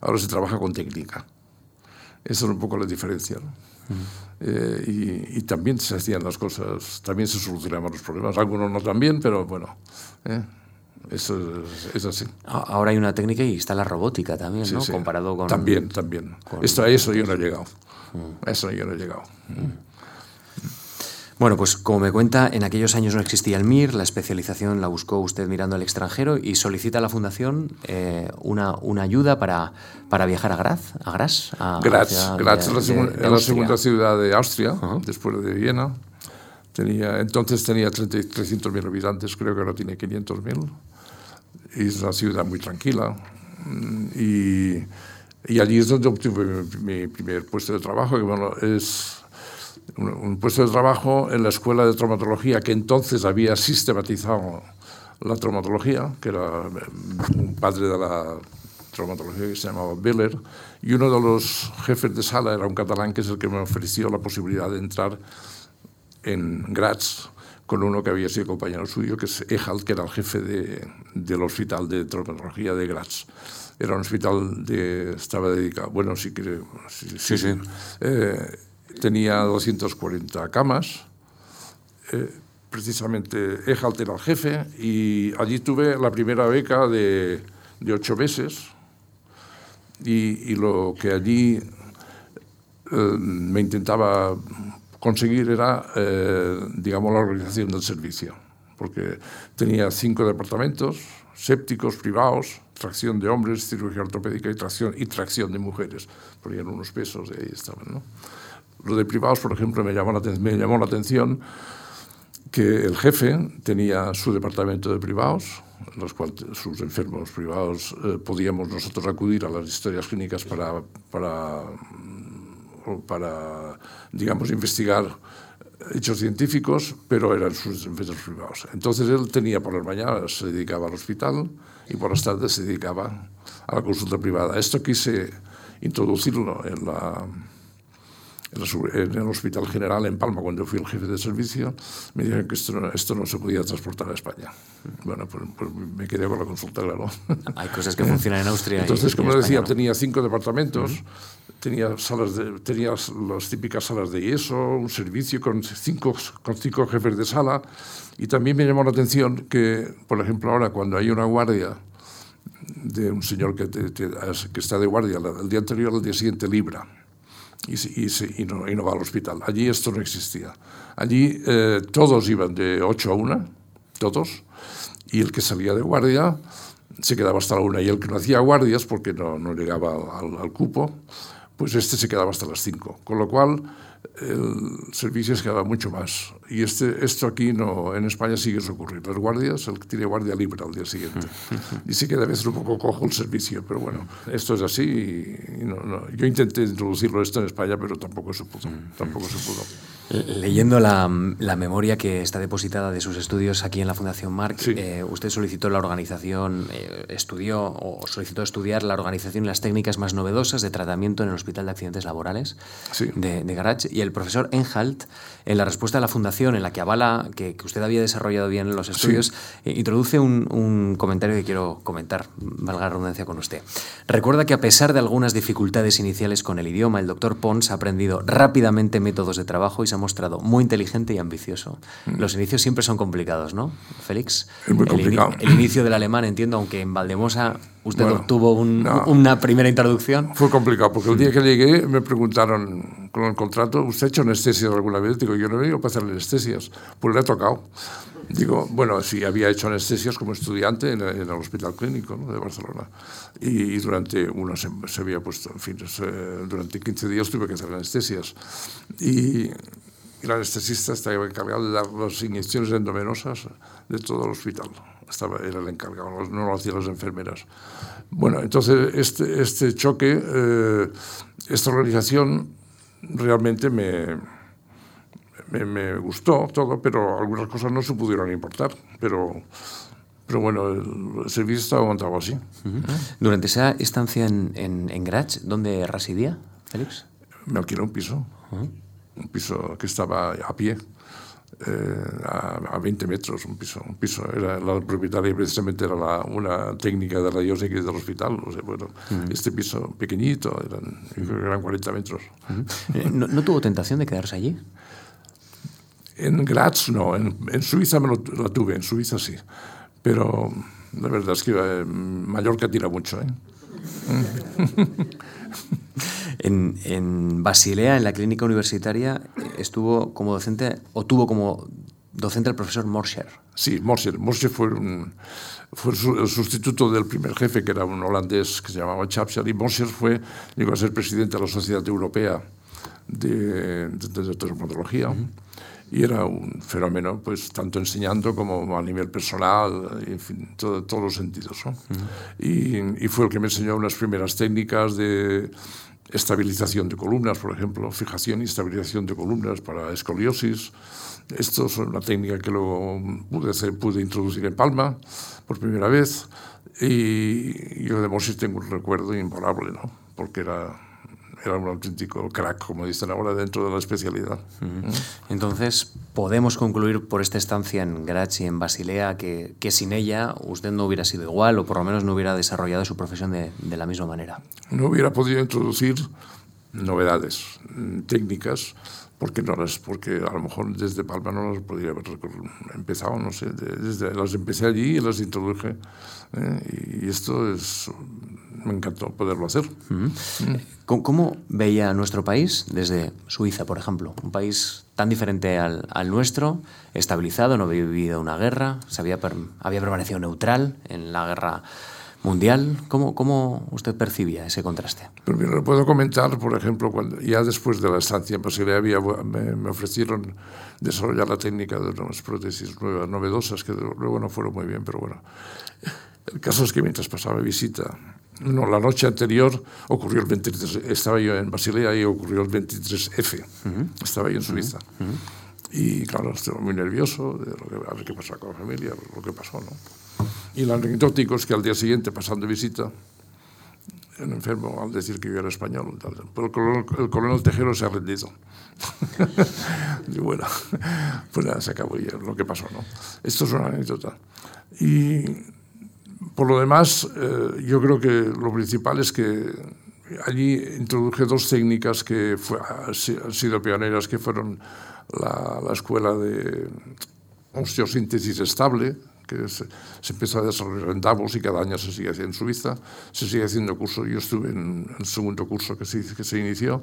Ahora se trabaja con técnica. Esa es un poco la diferencia. ¿no? Uh -huh. eh, y, y, también se hacían las cosas, también se solucionaban los problemas. Algunos no tan bien, pero bueno, eh, eso es, así. Ahora hay una técnica y está la robótica también, ¿no? Sí. Comparado con. También, también. Con... Esto, a eso yo no he llegado. A eso yo no he llegado. -huh. Bueno, pues como me cuenta, en aquellos años no existía el MIR, la especialización la buscó usted mirando al extranjero y solicita a la Fundación eh, una, una, ayuda para, para viajar a Graz, a Graz. A, Graz, Graz es la, de, de la, segunda ciudad de Austria, uh -huh. después de Viena. Tenía, entonces tenía 300.000 habitantes, creo que ahora tiene 500.000. Es una ciudad muy tranquila. Y, y allí es donde obtuve mi, mi primer puesto de trabajo, que bueno, es un, un, puesto de trabajo en la escuela de traumatología que entonces había sistematizado la traumatología, que era un padre de la traumatología que se llamaba Beller, y uno de los jefes de sala era un catalán que es el que me ofreció la posibilidad de entrar en Graz con uno que había sido compañero suyo, que es Ejald, que era el jefe de, del hospital de traumatología de Graz. Era un hospital que estaba dedicado, bueno, sí que... Sí, sí. sí, sí. Eh, tenía 240 camas. Eh, precisamente Ejalt era el jefe y allí tuve la primera beca de, de ocho meses y, y, lo que allí eh, me intentaba conseguir era, eh, digamos, la organización del servicio, porque tenía cinco departamentos, sépticos privados, tracción de hombres, cirugía ortopédica y tracción, y tracción de mujeres. Ponían unos pesos y ahí estaban, ¿no? Lo de privados, por ejemplo, me llamó, la, me llamó la atención que el jefe tenía su departamento de privados, los cuales sus enfermos privados eh, podíamos nosotros acudir a las historias clínicas para, para, digamos, investigar hechos científicos, pero eran sus enfermos privados. Entonces él tenía por las mañanas, se dedicaba al hospital y por las tardes se dedicaba a la consulta privada. Esto quise introducirlo en la en el Hospital General en Palma, cuando fui el jefe de servicio, me dijeron que esto no, esto no se podía transportar a España. Bueno, pues, pues me quedé con la consulta, claro. Hay cosas que funcionan en Austria. Entonces, como decía, tenía cinco departamentos, tenía, salas de, tenía las típicas salas de yeso, un servicio con cinco, con cinco jefes de sala, y también me llamó la atención que, por ejemplo, ahora cuando hay una guardia de un señor que, que está de guardia el día anterior, al día siguiente libra y, y, y, no, y, no, va al hospital. Allí esto no existía. Allí eh, todos iban de 8 a 1, todos, y el que salía de guardia se quedaba hasta la 1 y el que no hacía guardias porque no, no llegaba al, al, cupo, pues este se quedaba hasta las 5. Con lo cual el servicio se quedaba mucho más. Y este, esto aquí no, en España sigue a ocurrir. Las guardias, el que tiene guardia libre al día siguiente. Y sí que a veces un poco cojo el servicio, pero bueno, esto es así. Y no, no. Yo intenté introducirlo esto en España, pero tampoco se pudo. Tampoco se pudo. Leyendo la, la, memoria que está depositada de sus estudios aquí en la Fundación Marc, sí. eh, usted solicitó la organización, eh, estudió o solicitó estudiar la organización y las técnicas más novedosas de tratamiento en el Hospital de Accidentes Laborales sí. de, de Garage. Y el profesor Enhalt, en la respuesta de la Fundación, en la que avala que, que usted había desarrollado bien los estudios, sí. eh, introduce un, un, comentario que quiero comentar, valga la redundancia con usted. Recuerda que a pesar de algunas dificultades iniciales con el idioma, el doctor Pons ha aprendido rápidamente métodos de trabajo y se ha mostrado muy inteligente y ambicioso. Mm. Los inicios siempre son complicados, ¿no, Félix? Es muy complicado. El, in el inicio del alemán, entiendo, aunque en Valdemosa usted Bueno, obtuvo un, no. una primera introducción. Fue complicado, porque el día que llegué me preguntaron con el contrato, ¿usted ha hecho anestesias alguna vez? Digo, yo no he venido para hacer anestesias, pues le ha tocado. Digo, bueno, sí, había hecho anestesias como estudiante en, en el Hospital Clínico ¿no? de Barcelona. Y, y durante una se, se, había puesto, en fin, se, durante 15 días tuve que hacer anestesias. Y, y el anestesista estaba encargado de dar las inyecciones endovenosas de todo el hospital. Estaba, era el encargado, no lo hacían las enfermeras. Bueno, entonces este, este choque, eh, esta organización realmente me, me, me, gustó todo, pero algunas cosas no se pudieron importar. Pero, pero bueno, el, servicio estaba montado así. Uh -huh. Durante esa estancia en, en, en Graz, ¿dónde residía, Félix? Me alquilé un piso, uh -huh. Un piso que estaba a pie. Eh, a, a, 20 metros, un piso. Un piso. Era, la propietaria precisamente era la, una técnica de rayos X del hospital. O sea, bueno, uh -huh. Este piso pequeñito, eran, eran 40 metros. ¿No, ¿No, tuvo tentación de quedarse allí? En Graz no, en, en Suiza me lo, la tuve, en Suiza sí. Pero la verdad es que eh, Mallorca tira mucho. ¿eh? en, en, Basilea, en la clínica universitaria, estuvo como docente, o tuvo como docente el profesor Morscher. Sí, Morscher. Morscher fue, un, fue el sustituto del primer jefe, que era un holandés que se llamaba Chapsel, y Morscher fue, llegó a ser presidente de la Sociedad Europea de, de, de Traumatología. Uh -huh y era un fenómeno, pues tanto enseñando como a nivel personal, en fin, todo, todos los sentidos. ¿no? Uh -huh. y, y, fue el que me enseñó unas primeras técnicas de estabilización de columnas, por ejemplo, fijación y estabilización de columnas para escoliosis. Esto es una técnica que luego pude, introducir en Palma por primera vez y yo de Moses tengo un recuerdo imborrable, ¿no? porque era era un auténtico crack, como dicen ahora, dentro de la especialidad. Entonces, podemos concluir por esta estancia en Graz y en Basilea que, que, sin ella usted no hubiera sido igual o por lo menos no hubiera desarrollado su profesión de, de la misma manera. No hubiera podido introducir novedades técnicas porque no las, porque a lo mejor desde Palma no las podría haber empezado, no sé, desde las empecé allí y las introduje ¿eh? y esto es me encantó poderlo hacer. -huh. ¿Cómo, ¿Cómo, veía nuestro país desde Suiza, por ejemplo? Un país tan diferente al, al nuestro, estabilizado, no había vivido una guerra, se había, per, había permanecido neutral en la guerra mundial. ¿Cómo, ¿Cómo, usted percibía ese contraste? Pues mira, lo puedo comentar, por ejemplo, cuando ya después de la estancia en Basilea había, me, me, ofrecieron desarrollar la técnica de unas prótesis nuevas, novedosas que luego no fueron muy bien, pero bueno. El caso es que mientras pasaba visita, no, la noche anterior ocurrió el 23, estaba yo en Basilea y ocurrió el 23F, uh -huh. estaba yo en Suiza. Uh -huh. Y claro, estaba muy nervioso de lo que, a ver qué pasaba con la familia, lo que pasó, ¿no? Y el anecdótico es que al día siguiente, pasando visita, un enfermo, al decir que yo era español, pero el coronel, el coronel Tejero se ha rendido. y bueno, pues nada, se acabó ya lo que pasó, ¿no? Esto es una anécdota. Y por lo demás, eh, yo creo que lo principal es que allí introduje dos técnicas que fue, han sido pioneras, que fueron la, la escuela de osteosíntesis estable, que se, se, a desarrollar en Davos y cada año se sigue haciendo en Suiza, se sigue haciendo curso. Yo estuve en el segundo curso que se, que se inició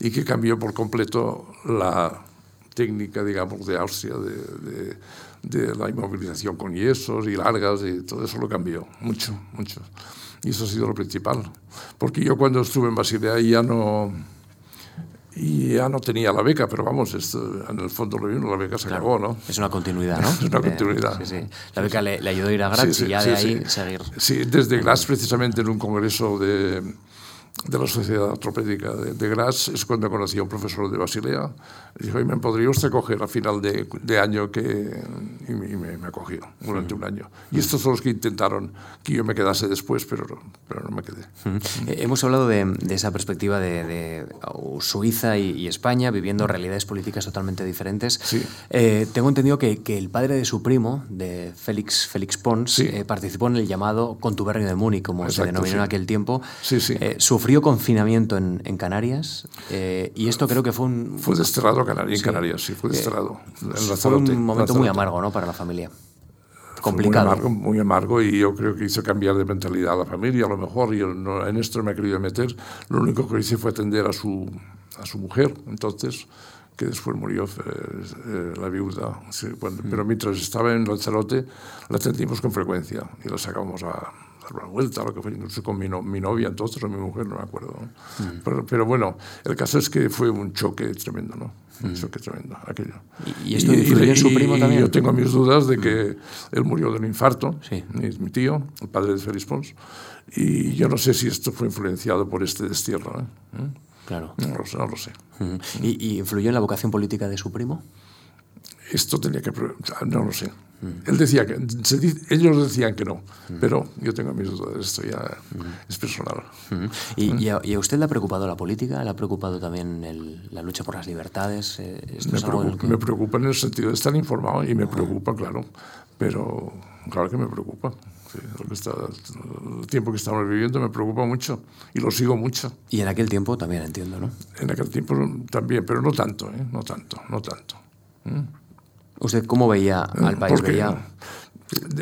y que cambió por completo la técnica, digamos, de Austria, de, de, de la inmovilización con yesos y largas, y todo eso lo cambió, mucho, mucho. Y eso ha sido lo principal. Porque yo cuando estuve en Basilea ya no y ya no tenía la beca, pero vamos, esto, en el fondo lo vino, la beca se Claro. acabó, ¿no? Es una continuidad, ¿no? Es una continuidad. sí, sí. La beca le, le ayudó a ir a Graz Sí, y ya de ahí seguir. Sí, desde Graz, precisamente en un congreso de, de la Sociedad Ortopédica de, de Graz, es cuando conocí a un profesor de Basilea. Dijo, "Oye, ¿me podría usted coger a final de, de año? que Y me, me, acogió durante un año. Y estos son los que intentaron que yo me quedase después, pero, pero no me quedé. Eh, Hemos hablado de, de esa perspectiva de, Suiza y, y España viviendo realidades políticas totalmente diferentes. Sí. Eh, tengo entendido que, que el padre de su primo, de Félix, Félix Pons, Sí. eh, participó en el llamado contubernio de Múnich, como se Exacto, denominó en sí. aquel tiempo. Sí, sí. Eh, sufrió confinamiento en, en Canarias eh, y esto creo que fue un, Fue desterrado a Canarias, en Canarias, sí, fue desterrado. en fue un momento muy amargo ¿no? para la familia. Complicado. Muy amargo, muy amargo y yo creo que hizo cambiar de mentalidad a la familia. A lo mejor yo no, en esto me he querido meter. Lo único que hice fue atender a su, a su mujer, entonces, que después murió eh, eh, la viuda. Sí, cuando- pero mientras estaba en Lanzarote, la atendimos con frecuencia y la sacábamos a dar una vuelta, lo que fue, no sé, con mi, no- mi novia entonces o mi mujer, no me acuerdo. ¿no? Pero, pero bueno, el caso es que fue un choque tremendo, ¿no? Un choque tremendo, aquello. ¿Y- y esto influyó en su primo y también? Yo tengo mis dudas de que él murió de un infarto, Sí. mi, mi tío, el padre de Félix Pons, y yo no sé si esto fue influenciado por este destierro. ¿eh? ¿Mm? Claro. No, lo sé, no lo sé. ¿Y, y influyó en la vocación política de su primo? Esto tenía que... No lo sé. Él decía que... se dice- ellos decían que no, pero yo tengo mis dudas. Esto ya es personal. ¿Y, y a, y a usted le ha preocupado la política? ¿Le ha preocupado también el- la lucha por las libertades? Eh, ¿Esto Me es algo preocupa, que- me preocupa en el sentido de estar informado y me preocupa, claro. Pero claro que me preocupa. Sí, lo que está, el tiempo que estamos viviendo me preocupa mucho y lo sigo mucho. Y en aquel tiempo también entiendo, ¿no? En aquel tiempo también, pero no tanto, ¿eh? no tanto, no tanto. ¿Usted cómo veía al país? Eh, Porque ¿Veía?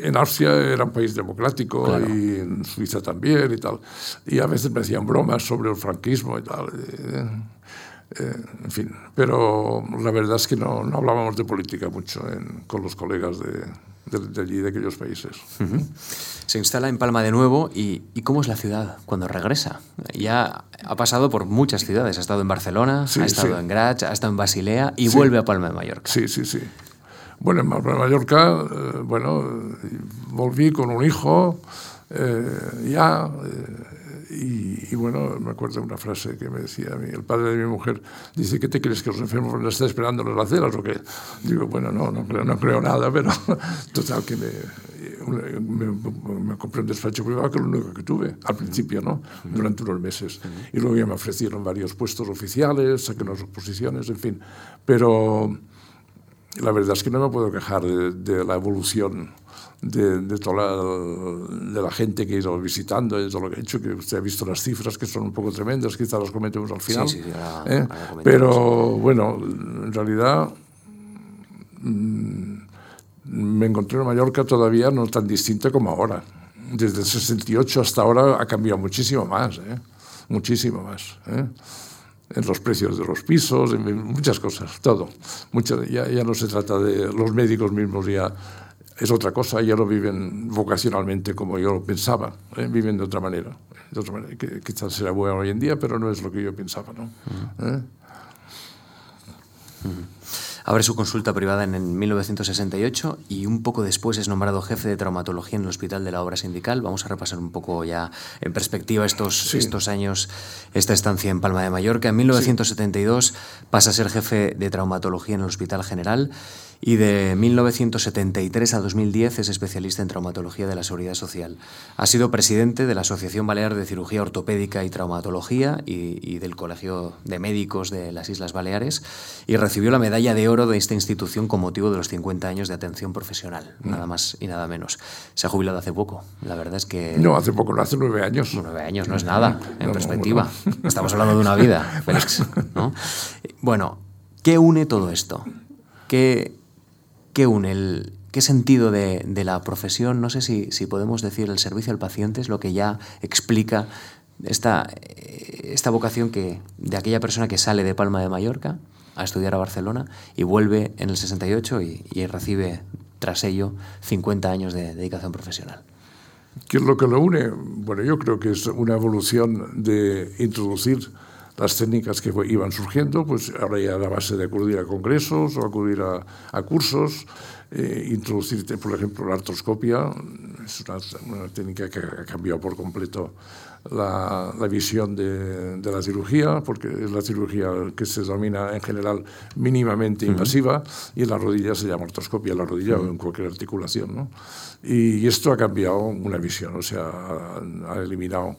en Austria era un país democrático Claro. y en Suiza también y tal. Y a veces me hacían bromas sobre el franquismo y tal. eh, en fin, pero la verdad es que no, no hablábamos de política mucho en- con los colegas de, de, de allí, de aquellos países. Se instala en Palma de nuevo y, y ¿cómo es la ciudad cuando regresa? Ya ha pasado por muchas ciudades. Ha estado en Barcelona, Sí, ha estado sí. en Graz, ha estado en Basilea y Sí. vuelve a Palma de Mallorca. Sí, sí, sí. Bueno, en Mallorca, eh, bueno, volví con un hijo, eh, ya, eh, y, y bueno, me acuerdo de una frase que me decía a mí, el padre de mi mujer, dice, ¿qué te crees que los enfermos a estar esperando en las aceras o qué? Digo, bueno, no, no creo, no creo nada, pero total que me, me, me compré un despacho privado que es lo único que tuve al principio, ¿no? Durante unos meses. Y luego ya me ofrecieron varios puestos oficiales, saqué unas oposiciones, en fin. Pero la verdad es que no me puedo quejar de, de la evolución de, de toda la, de la gente que he ido visitando, de todo lo que he hecho, que usted ha visto las cifras que son un poco tremendas, quizás las comentemos al final. sí, sí, ahora- ¿eh? ahora. Pero bueno, en realidad mm, me encontré en Mallorca todavía no tan distinta como ahora. Desde el 68 hasta ahora ha cambiado muchísimo más, ¿eh? muchísimo más. ¿eh? En los precios de los pisos, en muchas cosas, todo. Mucha- ya, ya no se trata de los médicos mismos, ya es otra cosa, ya lo viven vocacionalmente como yo lo pensaba, ¿eh? viven de otra manera. De otra manera que quizás será bueno hoy en día, pero no es lo que yo pensaba. ¿no? ¿Eh? Abre su consulta privada en, en 1968 y un poco después es nombrado jefe de traumatología en el Hospital de la Obra Sindical. Vamos a repasar un poco ya en perspectiva estos, Sí. estos años, esta estancia en Palma de Mallorca. En 1972 pasa a ser jefe de traumatología en el Hospital General y de 1973 a 2010 es especialista en traumatología de la Seguridad Social. Ha sido presidente de la Asociación Balear de Cirugía Ortopédica y Traumatología y, del Colegio de Médicos de las Islas Baleares y recibió la medalla de oro de esta institución con motivo de los 50 años de atención profesional, mm. nada más y nada menos. Se ha jubilado hace poco, la verdad es que... No, hace poco, no hace nueve años. Nueve años no es nada, en perspectiva. Estamos hablando de una vida, Félix. Bueno, ¿qué une todo esto? ¿Qué, ¿Qué une el, qué sentido de, la profesión? No sé si, podemos decir el servicio al paciente es lo que ya explica esta, esta vocación que, de aquella persona que sale de Palma de Mallorca a estudiar a Barcelona y vuelve en el 68 y, recibe tras ello 50 años de dedicación profesional. ¿Qué es lo que lo une? Bueno, yo creo que es una evolución de introducir las técnicas que iban surgiendo, pues ahora ya la base de acudir a congresos o acudir a, a cursos, eh, introducirte, por ejemplo, la artroscopia, es una, técnica que ha cambiado por completo la, la visión de, de, la cirugía, porque es la cirugía que se denomina en general mínimamente invasiva, y en la rodilla se llama artroscopia, en la rodilla o en cualquier articulación. ¿no? Y, y, esto ha cambiado una visión, o sea, ha, ha eliminado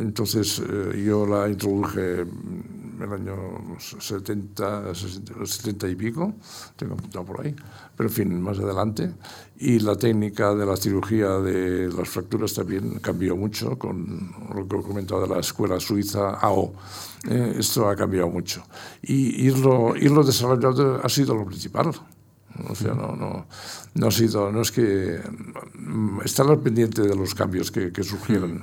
entonces eh, yo la introduje en el año 70, 70 y pico, tengo apuntado por ahí, pero en fin, más adelante. Y la técnica de la cirugía de las fracturas también cambió mucho con lo que he comentado de la escuela suiza AO. Eh, esto ha cambiado mucho. Y irlo, irlo desarrollando ha sido lo principal. O sea, no, no, no ha sido, no es que estar al pendiente de los cambios que, que surgieron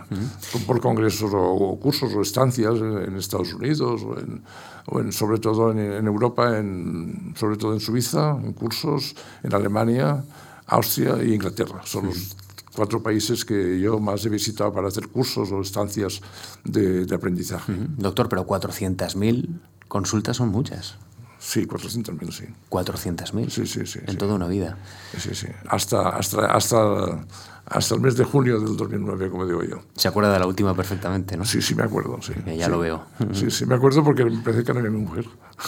por congresos o, cursos o estancias en Estados Unidos o, en, o en, sobre todo en, Europa, en, sobre todo en Suiza, en cursos, en Alemania, Austria e Inglaterra. Son los cuatro países que yo más he visitado para hacer cursos o estancias de, de aprendizaje. Doctor, pero 400.000 consultas son muchas. Sí, 400.000, sí. 400.000. Sí, sí, sí. En toda una vida. Sí, sí. Hasta, hasta, hasta, hasta el mes de junio del 2009, como digo yo. Se acuerda de la última perfectamente, ¿no? Sí, sí, me acuerdo, sí. ya lo veo. Sí, sí, me acuerdo porque me parece que era mi mujer.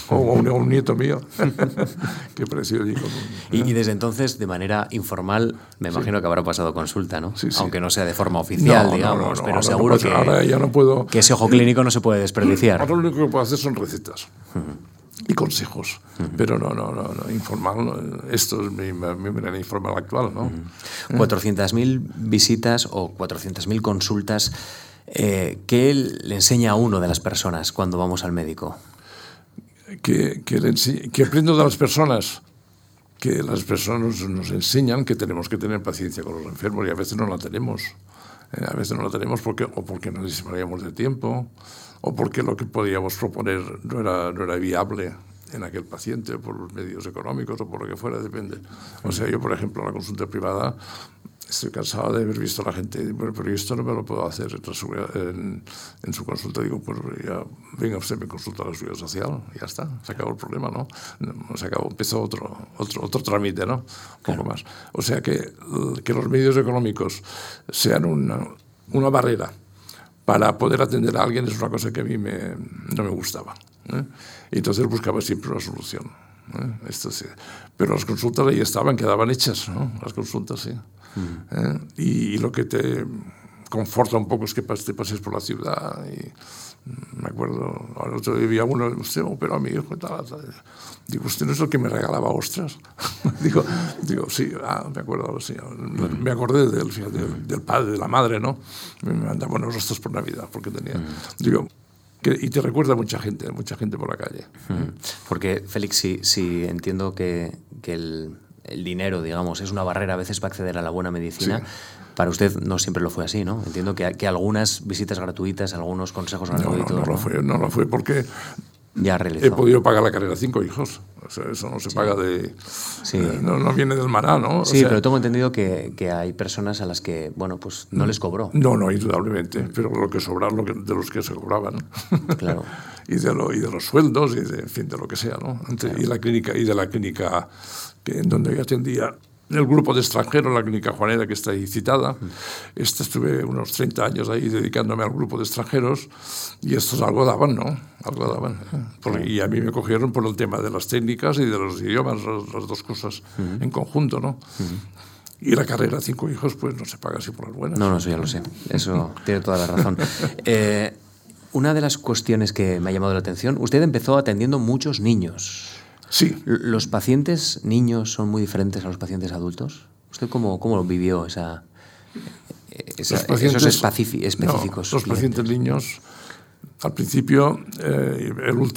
O un, nieto mío. que pareció allí. y, y, desde entonces, de manera informal, me imagino que habrá pasado consulta, ¿no? Sí, sí. Aunque no sea de forma oficial, digamos. pero seguro que, ahora ya no puedo... que ese ojo clínico no se puede desperdiciar. Ahora lo único que puedo hacer son recetas y consejos, pero no, no, no, no informal, esto es mi, mi, manera informal actual. ¿no? 400.000 visitas o 400.000 consultas, eh, ¿qué le enseña a uno de las personas cuando vamos al médico? Que, que, que aprendo de las personas, que las personas nos enseñan que tenemos que tener paciencia con los enfermos y a veces no la tenemos. Eh, a veces no la tenemos porque, o porque no disponemos de tiempo, o porque lo que podíamos proponer no era, no era viable en aquel paciente por los medios económicos o por lo que fuera, depende. O sea, yo, por ejemplo, la consulta privada, estoy cansado de haber visto a la gente, bueno, pero esto no me lo puedo hacer en, en, su consulta. Digo, pues ya, venga usted, me consulta la seguridad social, ya está, se acabó el problema, ¿no? Se acabó, empezó otro, otro, otro trámite, ¿no? Un poco más. O sea, que, que los medios económicos sean una, una barrera para poder atender a alguien es una cosa que a mí me, no me gustaba. ¿eh? Y entonces buscaba siempre una solución. ¿eh? Esto sí. Pero las consultas ahí estaban, quedaban hechas, ¿no? las consultas, sí. Mm. ¿Eh? Y, y, lo que te conforta un poco es que te pases por la ciudad y me acuerdo, el otro día había uno, usted operó a mi hijo y tal, Digo, ¿usted no es el que me regalaba ostras? digo, digo, sí, ah, me acuerdo, sí, me acordé del, del, padre, de la madre, ¿no? Me mandaba unos ostras por Navidad, porque tenía... Digo, que, y te recuerda mucha gente, mucha gente por la calle. Porque, Félix, si, si entiendo que, que el, el dinero, digamos, es una barrera a veces para acceder a la buena medicina. Para usted no siempre lo fue así, ¿no? Entiendo que, que algunas visitas gratuitas, algunos consejos gratuitos. No, no, no, lo fue, no lo fue porque ya he podido pagar la carrera cinco hijos. O sea, eso no se paga de. Sí. no, no, viene del maná, ¿no? sí, pero tengo entendido que, que, hay personas a las que, bueno, pues no les cobró. No, no, indudablemente. Pero lo que sobraron lo que, de los que se cobraban. Claro. y, de lo, y de los sueldos y de, en fin, de lo que sea, ¿no? Y, la clínica, y de la clínica que, en donde yo atendía el grupo de extranjeros, la clínica Juanera, que está ahí citada. Este, estuve unos 30 años ahí dedicándome al grupo de extranjeros y estos algo daban, ¿no? Algo daban. ¿eh? y a mí me cogieron por el tema de las técnicas y de los idiomas, las, dos cosas en conjunto, ¿no? Y la carrera, cinco hijos, pues no se paga así por las buenas. No, no, eso ya lo sé. Eso tiene toda la razón. Eh, una de las cuestiones que me ha llamado la atención, usted empezó atendiendo muchos niños. Sí. ¿Los pacientes niños son muy diferentes a los pacientes adultos? ¿Usted cómo, cómo vivió esa, esos específicos? los pacientes niños, al principio, eh,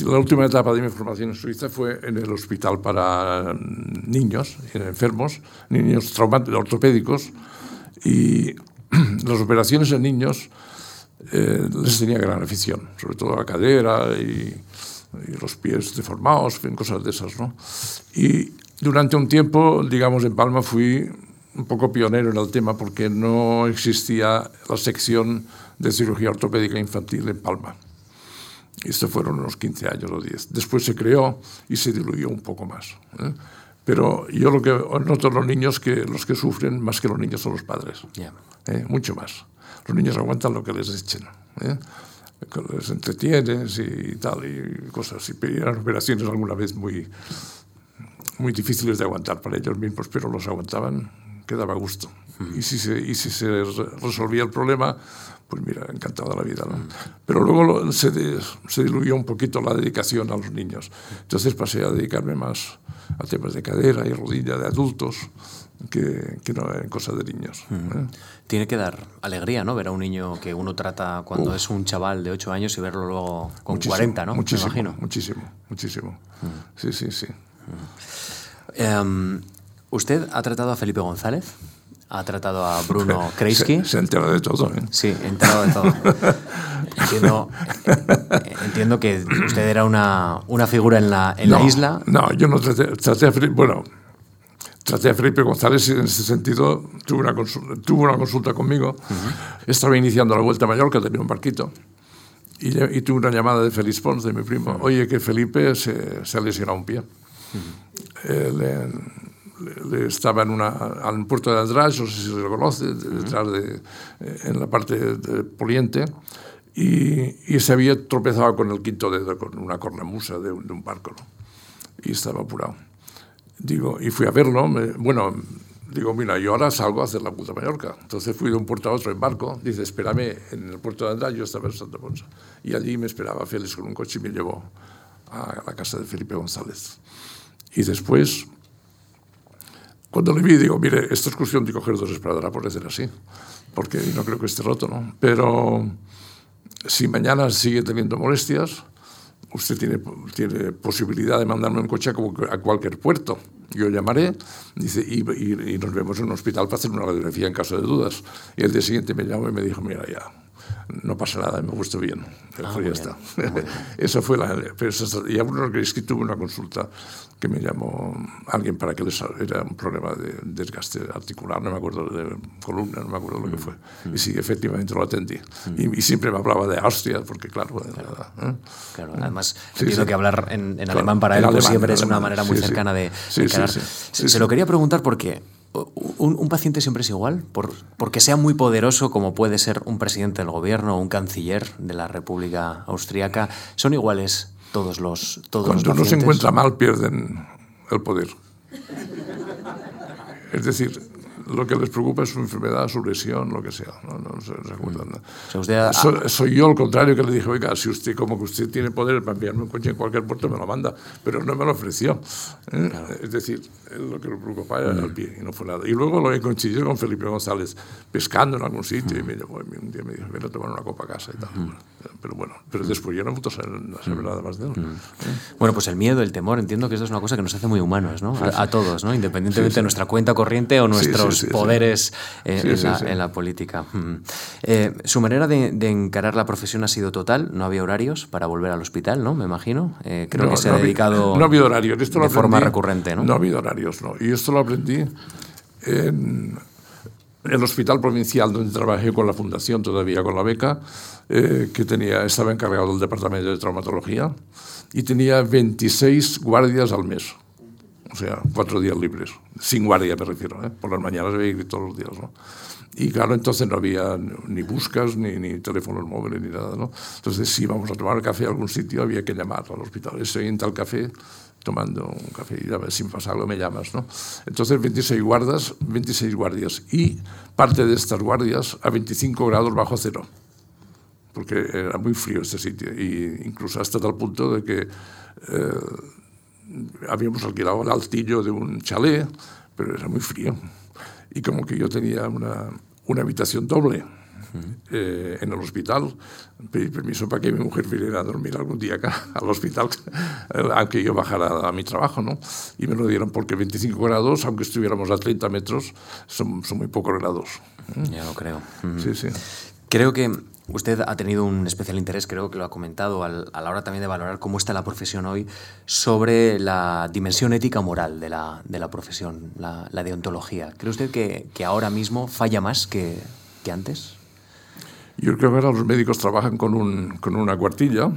la última etapa de mi formación en Suiza fue en el hospital para niños, enfermos, niños ortopédicos, y las operaciones en niños eh, les tenía gran afición, sobre todo la cadera y y los pies deformados, en cosas de esas, ¿no? Y durante un tiempo, digamos, en Palma fui un poco pionero en el tema porque no existía la sección de cirugía ortopédica infantil en Palma. Esto fueron unos 15 años o 10. Después se creó y se diluyó un poco más. ¿eh? Pero yo lo que noto los niños que los que sufren más que los niños son los padres. ¿eh? Mucho más. Los niños aguantan lo que les echen. ¿eh? Les entretienes y tal, y cosas. Y eran operaciones alguna vez muy, muy difíciles de aguantar para ellos mismos, pero los aguantaban, que daba gusto. Y si, se, y si se resolvía el problema, pues mira, encantado de la vida. ¿no? Pero luego se, se diluyó un poquito la dedicación a los niños. Entonces pasé a dedicarme más a temas de cadera y rodilla de adultos que, que no en cosas de niños. ¿eh? Tiene que dar alegría, ¿no? Ver a un niño que uno trata cuando es un chaval de 8 años y verlo luego con 40, ¿no? Muchísimo, Me imagino. muchísimo, muchísimo. Sí, sí, sí. Em, ¿Usted ha tratado a Felipe González? ¿Ha tratado a Bruno Kreisky? Se, se ha enterado de todo, ¿eh? Sí, enterado de todo. entiendo, entiendo que usted era una, una figura en la, en no, la isla. No, yo no traté, traté a Felipe... Bueno, traté a Felipe González y en ese sentido tuvo una consulta, tuvo una consulta conmigo. Uh -huh. Estaba iniciando la Vuelta a Mallorca, tenía un barquito. Y, y tuve una llamada de Félix Pons, de mi primo. Uh -huh. Oye, que Felipe se, se ha lesionado un pie. Uh -huh. eh, le, le, estaba en, una, el puerto de András, no sé si se lo conoce, detrás de, en la parte de Poliente. Y, y, se había tropezado con el quinto dedo, con una cornamusa de, de un barco. ¿no? Y estaba apurado. Digo, y fui a verlo, me, bueno, digo, mira, yo ahora salgo a hacer la Vuelta a Mallorca. Entonces fui de un puerto a otro en barco, dice, espérame en el puerto de András, yo estaba en Santa Ponsa. Y allí me esperaba Félix con un coche y me llevó a la casa de Felipe González. Y después, cuando le vi, digo, mire, esto es cuestión de coger dos esparadrapos, decir así, porque no creo que esté roto, ¿no? Pero si mañana sigue teniendo molestias, usted tiene, tiene posibilidad de mandarme un coche a, a cualquier puerto. Yo llamaré dice, y, y, y, nos vemos en un hospital para hacer una radiografía en caso de dudas. Y el día siguiente me llamó y me dijo, mira, ya, no pasa nada, me gustó bien. Ah, ya bien, está. Eso fue la... Pero eso, y a Bruno que tuve una consulta que me llamó alguien para que les era un problema de desgaste articular, no me acuerdo de columna, no me acuerdo lo que fue. Mm. Y sí, efectivamente lo atendí. Mm. Y, y, siempre me hablaba de Austria, porque claro... Claro, ¿eh? claro además sí, entiendo sí. que hablar en, en claro, alemán para él pues siempre es una manera muy cercana de, de se lo quería preguntar porque un, un, paciente siempre es igual, por, porque sea muy poderoso como puede ser un presidente del gobierno o un canciller de la República Austriaca, son iguales todos los todos Cuando los uno se encuentra mal pierden el poder. Es decir, lo que les preocupa es su enfermedad, su lesión, lo que sea. No, no se, se acuerdan. O sea, usted ha... so, soy yo al contrario que le dije, oiga, si usted como que usted tiene poder para enviarme un coche en cualquier puerto, me lo manda, pero no me lo ofreció. ¿eh? Claro. Es decir, lo que le preocupaba era mm. el pie y no fue nada. Y luego lo he coincidido con Felipe González pescando en algún sitio mm. y me llamó y un día me dijo, ven a tomar una copa a casa y tal. Mm. Pero bueno, pero después ya no puedo saber, saber nada más de él. ¿eh? Bueno, pues el miedo, el temor, entiendo que esto es una cosa que nos hace muy humanos, ¿no? A, a todos, ¿no? Independientemente sí, sí. de nuestra cuenta corriente o nuestros poderes eh, en, la, en, la, política. Eh, su manera de, de, encarar la profesión ha sido total, no había horarios para volver al hospital, ¿no? Me imagino. Eh, creo no, que se no ha dedicado no había horarios. Esto de aprendí, forma recurrente, ¿no? No había horarios, no. Y esto lo aprendí en el hospital provincial donde trabajé con la fundación, todavía con la beca, eh, que tenía, estaba encargado del departamento de traumatología y tenía 26 guardias al mes. O sea, cuatro días libres, sin guardia me refiero, ¿eh? por las mañanas había que ir todos los días, ¿no? Y claro, entonces no había ni buscas, ni, ni teléfonos móviles, ni nada, ¿no? Entonces, si íbamos a tomar café a algún sitio, había que llamar al hospital. Estoy en tal café tomando un café y a ver si me pasa algo me llamas, ¿no? Entonces, 26 guardas, 26 guardias. Y parte de estas guardias a 25 grados bajo cero porque era muy frío este sitio, y incluso hasta tal punto de que eh, habíamos alquilado el altillo de un chalet, pero era muy frío. Y como que yo tenía una, una habitación doble eh, en el hospital, pedí permiso para que mi mujer viniera a dormir algún día acá al hospital, aunque yo bajara a mi trabajo, ¿no? Y me lo dieron porque 25 grados, aunque estuviéramos a 30 metros, son, son muy pocos grados. Ya lo creo. Sí, sí. Creo que Usted ha tenido un especial interés, creo que lo ha comentado, a la hora también de valorar cómo está la profesión hoy, sobre la dimensión ética moral de la, de la profesión, la, la, deontología. ¿Cree usted que, que ahora mismo falla más que, que, antes? Yo creo que ahora los médicos trabajan con, un, con una cuartilla.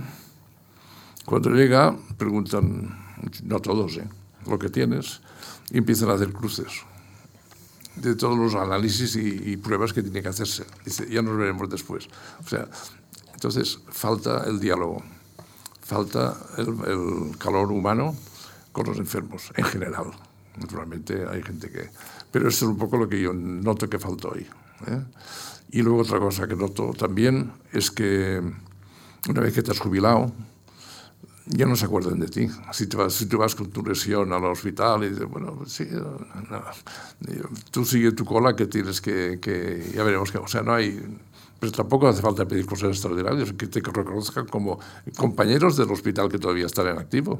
Cuando llega, preguntan, no todos, ¿eh? lo que tienes, y empiezan a hacer cruces de todos los análisis y, y, pruebas que tiene que hacerse. Dice, ya nos veremos después. O sea, entonces falta el diálogo, falta el, el calor humano con los enfermos en general. Naturalmente hay gente que... Pero eso es un poco lo que yo noto que falta hoy. ¿eh? Y luego otra cosa que noto también es que una vez que te has jubilado, ya no se acuerdan de ti. Si, te vas, si tú vas con tu lesión al hospital y dices, bueno, pues sí, no, tú sigue tu cola que tienes que, que, ya veremos que, o sea, no hay, pero tampoco hace falta pedir cosas extraordinarias, que te reconozcan como compañeros del hospital que todavía están en activo.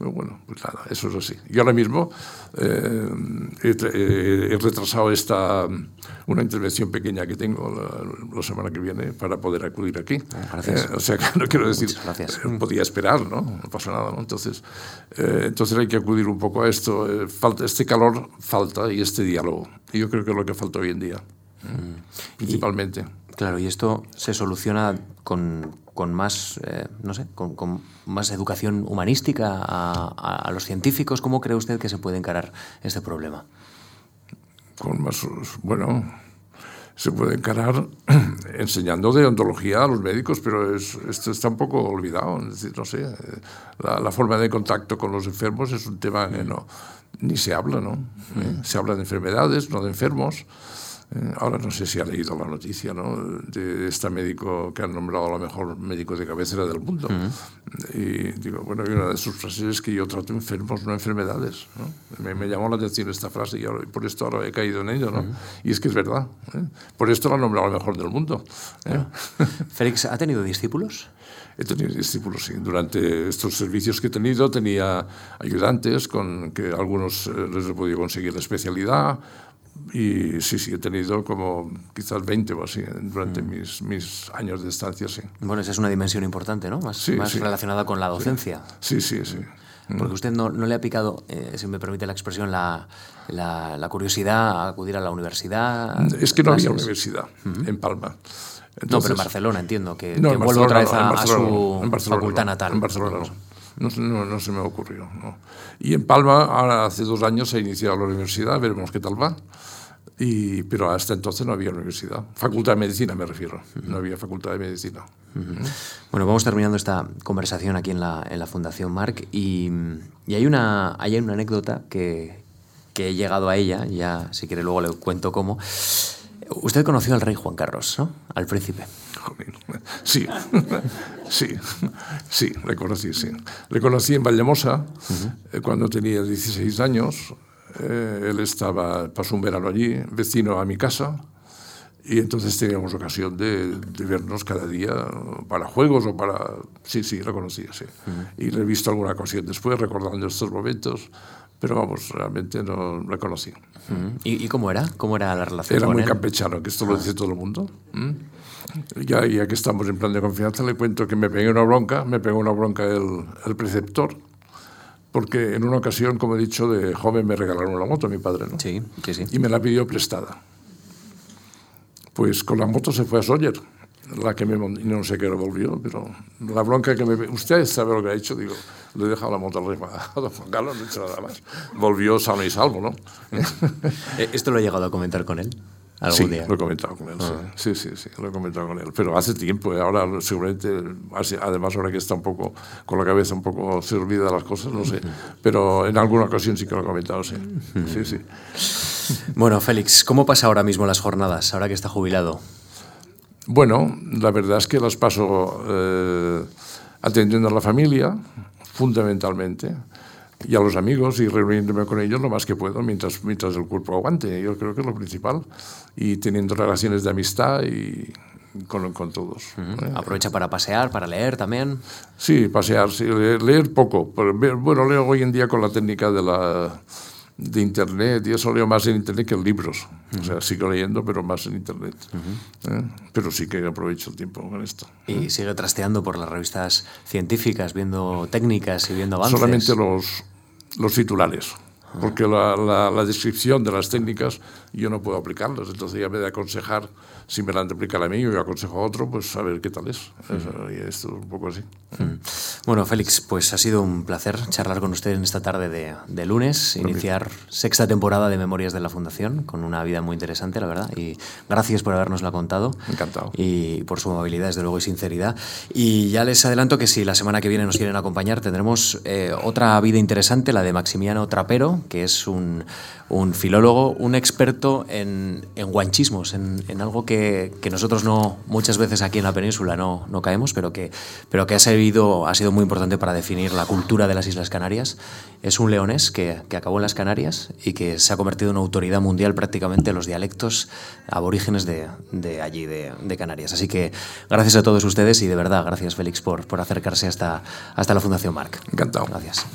Pero bueno, pues nada, eso es así. Yo ahora mismo eh, he, he, retrasado esta, una intervención pequeña que tengo la, la semana que viene para poder acudir aquí. Gracias. Eh, o sea, que no quiero decir, gracias. Eh, podía esperar, ¿no? No pasa nada, ¿no? Entonces, eh, entonces hay que acudir un poco a esto. Eh, falta, este calor falta y este diálogo. Y yo creo que es lo que falta hoy en día, mm. principalmente. Y... Claro, y esto se soluciona con, con más, eh, no sé, con, con, más educación humanística a, a, a, los científicos. ¿Cómo cree usted que se puede encarar este problema? Con más, bueno, se puede encarar enseñando deontología a los médicos, pero es, esto está un poco olvidado. Es decir, no sé, la, la, forma de contacto con los enfermos es un tema que no, ni se habla, ¿no? Mm. ¿Eh? Se habla de enfermedades, no de enfermos. Eh, ahora no sé si ha leído la noticia ¿no? de este médico que han nombrado a lo mejor médico de cabecera del mundo. Uh -huh. Y digo, bueno, y una de sus frases es que yo trato enfermos, no enfermedades. ¿no? Me, me, llamó la atención esta frase y, ahora, y, por esto ahora he caído en ello. ¿no? Uh -huh. Y es que es verdad. ¿eh? Por esto lo han nombrado a lo mejor del mundo. ¿eh? Félix, ¿ha tenido discípulos? He tenido discípulos, sí. Durante estos servicios que he tenido tenía ayudantes con que algunos les he podido conseguir la especialidad, y sí, sí, he tenido como quizás 20 o así durante mm. mis, mis años de estancia, sí. Bueno, esa es una dimensión importante, ¿no? Más, sí, más sí. relacionada con la docencia. Sí, sí, sí. Mm. Porque usted no, no le ha picado, eh, si me permite la expresión, la, la, la, curiosidad a acudir a la universidad. Es que no había universidad uh -huh. en Palma. Entonces, no, pero en Barcelona entiendo, que, no, que vuelva otra vez a su facultad natal. En Barcelona no, no, no, se me ocurrió. No. Y en Palma, ahora hace dos años se ha iniciado la universidad, veremos qué tal va. Y, pero hasta entonces no había universidad. Facultad de medicina me refiero. No había facultad de medicina. Bueno, vamos terminando esta conversación aquí en la, en la Fundación Marc y, y, hay, una, hay una anécdota que, que he llegado a ella, ya si quiere luego le cuento cómo. Usted conoció al rey Juan Carlos, ¿no? Al príncipe. Sí, sí, sí, le conocí, sí. Le conocí en Vallemosa uh -huh. cuando tenía 16 años eh, él estaba, pasó un verano allí, vecino a mi casa, y entonces teníamos ocasión de, de, vernos cada día para juegos o para... Sí, sí, lo conocía, sí. Uh -huh. Y le he visto alguna ocasión después, recordando estos momentos, pero vamos, realmente no la conocí. ¿Y, ¿Y, cómo era? ¿Cómo era la relación Era con muy él? campechano, que esto lo dice todo el mundo. ¿Mm? Ya, ya que estamos en plan de confianza, le cuento que me pegué una bronca, me pegó una bronca el, el preceptor, porque en una ocasión, como he dicho, de joven me regalaron una moto a mi padre, ¿no? Sí, sí, sí. Y me la pidió prestada. Pues con la moto se fue a Sóller. La que me no sé qué volvió, pero la bronca que me... Usted sabe lo que ha hecho, digo, le he dejado la moto a don Juan Carlos, no he hecho nada más. Volvió sano y salvo, ¿no? Eh, ¿Esto lo he llegado a comentar con él? ¿Algún sí, día? lo he comentado con él, Ah. sí. sí, sí, sí, lo he comentado con él. Pero hace tiempo, eh, ahora seguramente, además ahora que está un poco, con la cabeza un poco servida de las cosas, no sé. Pero en alguna ocasión sí que lo he comentado, sí. Sí, sí. Bueno, Félix, ¿cómo pasa ahora mismo las jornadas, ahora que está jubilado? Bueno, la verdad es que las paso eh, atendiendo a la familia, fundamentalmente, y a los amigos y reuniéndome con ellos lo más que puedo mientras, mientras el cuerpo aguante. Yo creo que es lo principal. Y teniendo relaciones de amistad y con, con todos. ¿Aprovecha para pasear, para leer también? Sí, pasear, sí, leer, leer poco. pero Bueno, leo hoy en día con la técnica de la de internet y eso leo más en internet que en libros. O sea, sigo leyendo, pero más en internet. ¿eh? Pero sí que aprovecho el tiempo con esto. Y sigue trasteando por las revistas científicas, viendo técnicas y viendo avances. Solamente los, los titulares. Porque la, la- la descripción de las técnicas yo no puedo aplicarlas. Entonces ya me de aconsejar, si me la han de aplicar a mí yo aconsejo a otro, pues a ver qué tal es. Y esto es un poco así. Bueno, Félix, pues ha sido un placer charlar con usted en esta tarde de, de lunes, iniciar sexta temporada de Memorias de la Fundación, con una vida muy interesante, la verdad, y gracias por habernosla contado. Encantado. Y por su amabilidad, desde luego, y sinceridad. Y ya les adelanto que si la semana que viene nos quieren acompañar, tendremos eh, otra vida interesante, la de Maximiano Trapero, que es un, un filólogo, un experto en, en guanchismos, en, en algo que, que nosotros no muchas veces aquí en la península no, no caemos, pero que, pero que ha, servido, ha sido muy importante para definir la cultura de las Islas Canarias. Es un leonés que, que acabó en las Canarias y que se ha convertido en una autoridad mundial prácticamente en los dialectos aborígenes de, de allí, de, de Canarias. Así que gracias a todos ustedes y de verdad, gracias Félix por, por acercarse hasta, hasta la Fundación Marc. Encantado. Gracias.